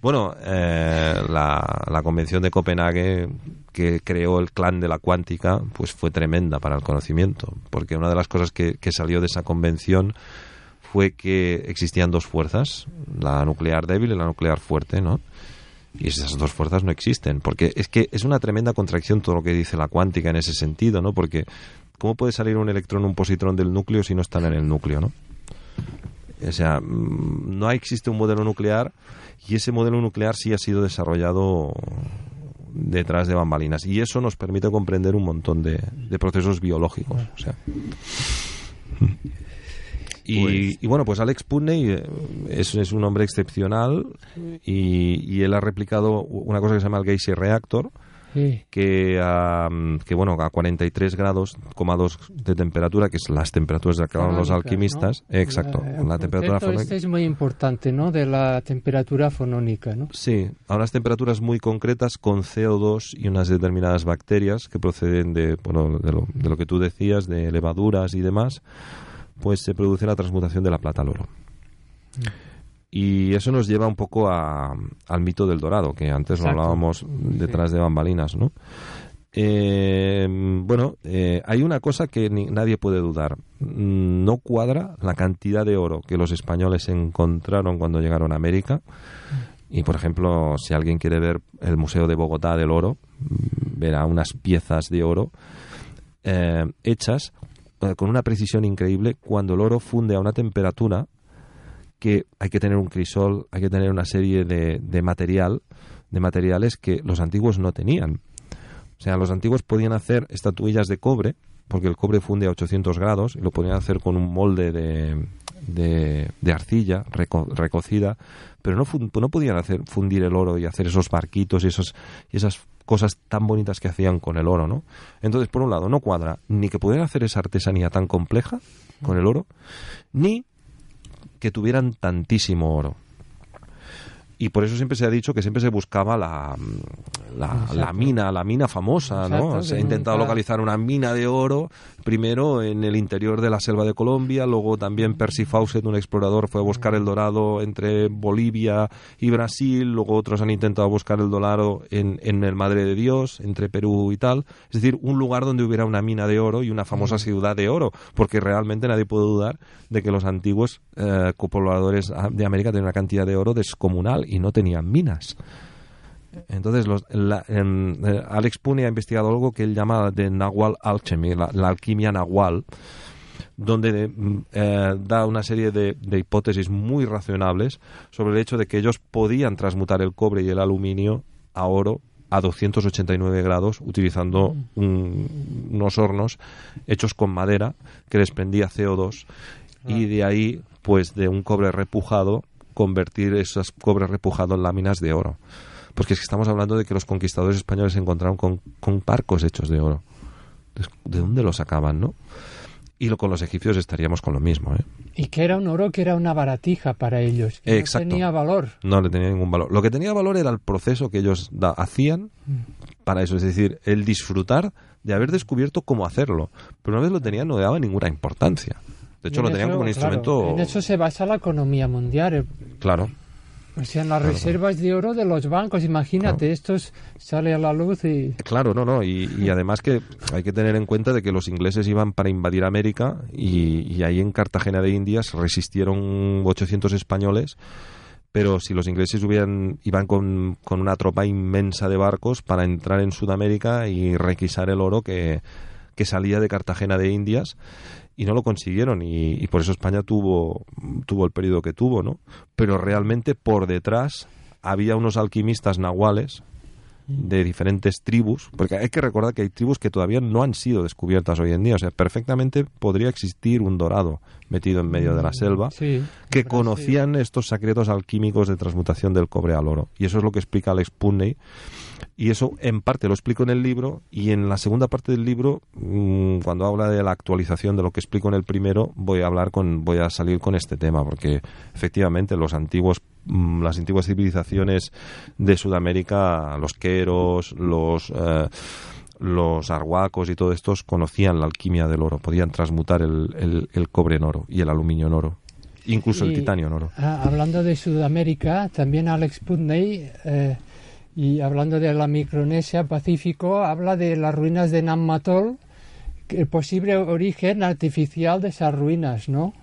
Bueno, eh, la, la convención de Copenhague que creó el clan de la cuántica, pues fue tremenda para el conocimiento, porque una de las cosas que, que salió de esa convención fue que existían dos fuerzas, la nuclear débil y la nuclear fuerte, ¿no? Y esas dos fuerzas no existen, porque es que es una tremenda contradicción todo lo que dice la cuántica en ese sentido, ¿no? Porque ¿cómo puede salir un electrón un positrón del núcleo si no están en el núcleo, ¿no? O sea, mm, no existe un modelo nuclear y ese modelo nuclear sí ha sido desarrollado detrás de bambalinas. Y eso nos permite comprender un montón de, de procesos biológicos. O sea. Y, y bueno, pues Alex Putney eh, es, es un hombre excepcional y, y él ha replicado una cosa que se llama el Geyser Reactor, sí. que, a, que bueno, a 43 grados, coma dos de temperatura, que es las temperaturas de que hablan los alquimistas, ¿no? exacto, La- la, el temperatura este es muy importante, ¿no? De la temperatura fonónica, ¿no? Sí, a unas temperaturas muy concretas con CO2 y unas determinadas bacterias que proceden de, bueno, de, lo, de lo que tú decías, de levaduras y demás, pues se produce la transmutación de la plata al oro. Y eso nos lleva un poco a- al mito del dorado, que antes lo hablábamos detrás de bambalinas, ¿no? Eh, bueno, eh, hay una cosa que ni- nadie puede dudar. Mm, No cuadra la cantidad de oro que los españoles encontraron cuando llegaron a América. Y, por ejemplo, si alguien quiere ver el Museo de Bogotá del Oro, mm, verá unas piezas de oro eh, hechas eh, con una precisión increíble cuando el oro funde a una temperatura que hay que tener un crisol, hay que tener una serie de, de material, de materiales que los antiguos no tenían. O sea, los antiguos podían hacer estatuillas de cobre, porque el cobre funde a 800 grados, y lo podían hacer con un molde de, de, de arcilla reco- recocida, pero no, no podían hacer fundir el oro y hacer esos barquitos y, esos, y esas cosas tan bonitas que hacían con el oro, ¿no? Entonces, por un lado, no cuadra ni que pudieran hacer esa artesanía tan compleja con el oro, ni que tuvieran tantísimo oro. Y por eso siempre se ha dicho que siempre se buscaba la, la, mina, la mina famosa, ¿no? Se ha intentado nunca- localizar una mina de oro, primero en el interior de la selva de Colombia, luego también Percy Fawcett, un explorador, fue a buscar el dorado entre Bolivia y Brasil, luego otros han intentado buscar el dorado en, en el Madre de Dios, entre Perú y tal. Es decir, un lugar donde hubiera una mina de oro y una famosa ciudad de oro, porque realmente nadie puede dudar de que los antiguos eh, pobladores de América tenían una cantidad de oro descomunal y no tenían minas. Entonces, los, la- eh, Alex Pune ha investigado algo que él llama de Nahual Alchemy, la, la alquimia Nahual, donde mm, eh, da una serie de, de hipótesis muy racionables sobre el hecho de que ellos podían transmutar el cobre y el aluminio a oro a 289 grados utilizando un- unos hornos hechos con madera que desprendía CO2 y de ahí, pues de un cobre repujado, convertir esos cobres repujados en láminas de oro. Porque es que estamos hablando de que los conquistadores españoles se encontraron con, con barcos hechos de oro. ¿De dónde lo sacaban, no? Y lo, con los egipcios estaríamos con lo mismo, ¿eh? Y que era un oro que era una baratija para ellos. Que Exacto. No tenía valor. No le tenía ningún valor. Lo que tenía valor era el proceso que ellos da- hacían para eso, es decir, el disfrutar de haber descubierto cómo hacerlo. Pero una vez lo tenían no le daba ninguna importancia. De hecho, lo en tenían eso, como un claro, instrumento... en eso se basa la economía mundial. Claro. O sea, en las Claro, reservas de oro de los bancos, imagínate, estos sale a la luz y... Claro, no, no, y, y además que hay que tener en cuenta de que los ingleses iban para invadir América y, y ahí en Cartagena de Indias resistieron 800 españoles, pero si los ingleses hubieran, iban con, con una tropa inmensa de barcos para entrar en Sudamérica y requisar el oro que, que salía de Cartagena de Indias y no lo consiguieron y, por eso España tuvo, tuvo el periodo que tuvo, ¿no? Pero realmente por detrás había unos alquimistas nahuales de diferentes tribus, porque hay que recordar que hay tribus que todavía no han sido descubiertas hoy en día, o sea, perfectamente podría existir un dorado metido en medio de la selva Sí, que conocían estos secretos alquímicos de transmutación del cobre al oro. Y eso es lo que explica Alex Putney. Y eso en parte lo explico en el libro y en la segunda parte del libro, mm, cuando habla de la actualización de lo que explico en el primero, voy a hablar con, voy a salir con este tema, porque efectivamente los antiguos mm, las antiguas civilizaciones de Sudamérica, los queros, los eh, los arhuacos y todo estos conocían la alquimia del oro, podían transmutar el, el- el cobre en oro y el aluminio en oro, incluso el titanio en oro. ah, hablando de Sudamérica, también Alex Putney, eh, y hablando de la Micronesia, Pacífico, habla de las ruinas de Nammatol, el posible origen artificial de esas ruinas, ¿no?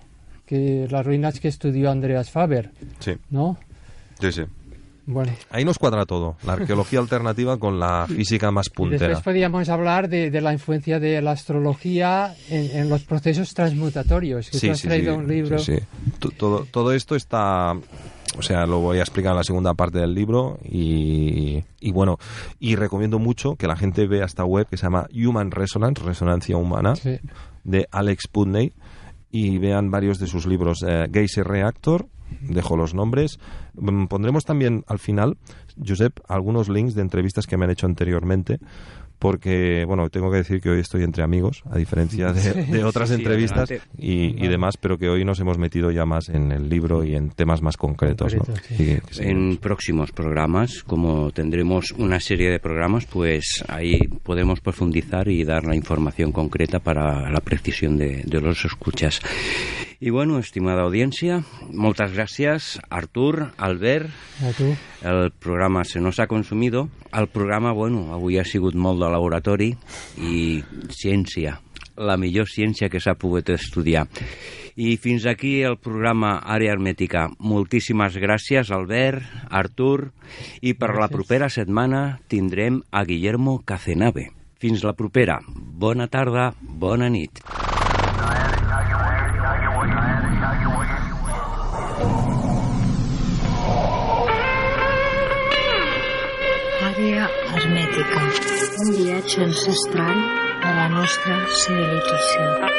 Que las ruinas que estudió Andreas Faber, Sí, ¿no? sí, sí. Bueno, Ahí nos cuadra todo, la arqueología alternativa con la física más puntera. después podríamos hablar de, de la influencia de la astrología en, en los procesos transmutatorios, que tú has traído un libro. sí, sí. To- Todo, todo esto está, o sea, lo voy a explicar en la segunda parte del libro y, y bueno, y recomiendo mucho que la gente vea esta web que se llama Human Resonance, Resonancia Humana, Sí. de Alex Putney y vean varios de sus libros. Eh, Geyser Reactor, dejo los nombres. Mm, Pondremos también al final, Josep, algunos links de entrevistas que me han hecho anteriormente. Porque, bueno, tengo que decir que hoy estoy entre amigos, a diferencia de, de otras Sí, sí, entrevistas y, y demás, pero que hoy nos hemos metido ya más en el libro y en temas más concretos. En próximos programas, como tendremos una serie de programas, pues ahí podemos profundizar y dar la información concreta para la precisión de, de los escuchas. Y bueno, estimada audiencia, muchas gracias, Artur, Albert, A tu. el programa se nos ha consumido. El programa, bueno, avui ha sigut molt de laboratori i ciència, la millor ciència que s'ha pogut estudiar. I fins aquí el programa Àrea Hermètica. Moltíssimes gràcies, Albert, Artur, i per la Gràcies. propera setmana tindrem a Guillermo Cacenave. Fins la propera. Bona tarda, bona nit. Hermètica. Un viatge ancestral a la nostra civilització.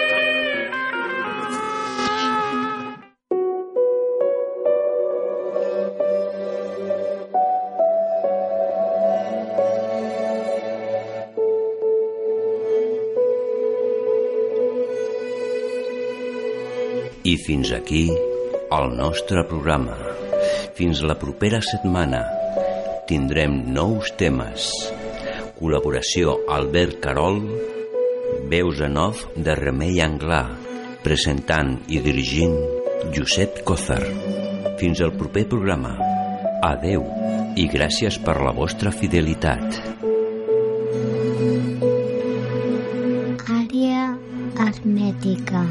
I fins aquí el nostre programa. Fins la propera setmana tindrem nous temes. Col·laboració Albert Carol, veus en off de Remei Anglà, presentant i dirigint Josep Cózar. Fins al proper programa. Adeu i gràcies per la vostra fidelitat. Àrea hermètica.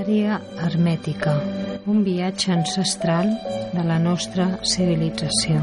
Àrea hermètica. Un viatge ancestral de la nostra civilització.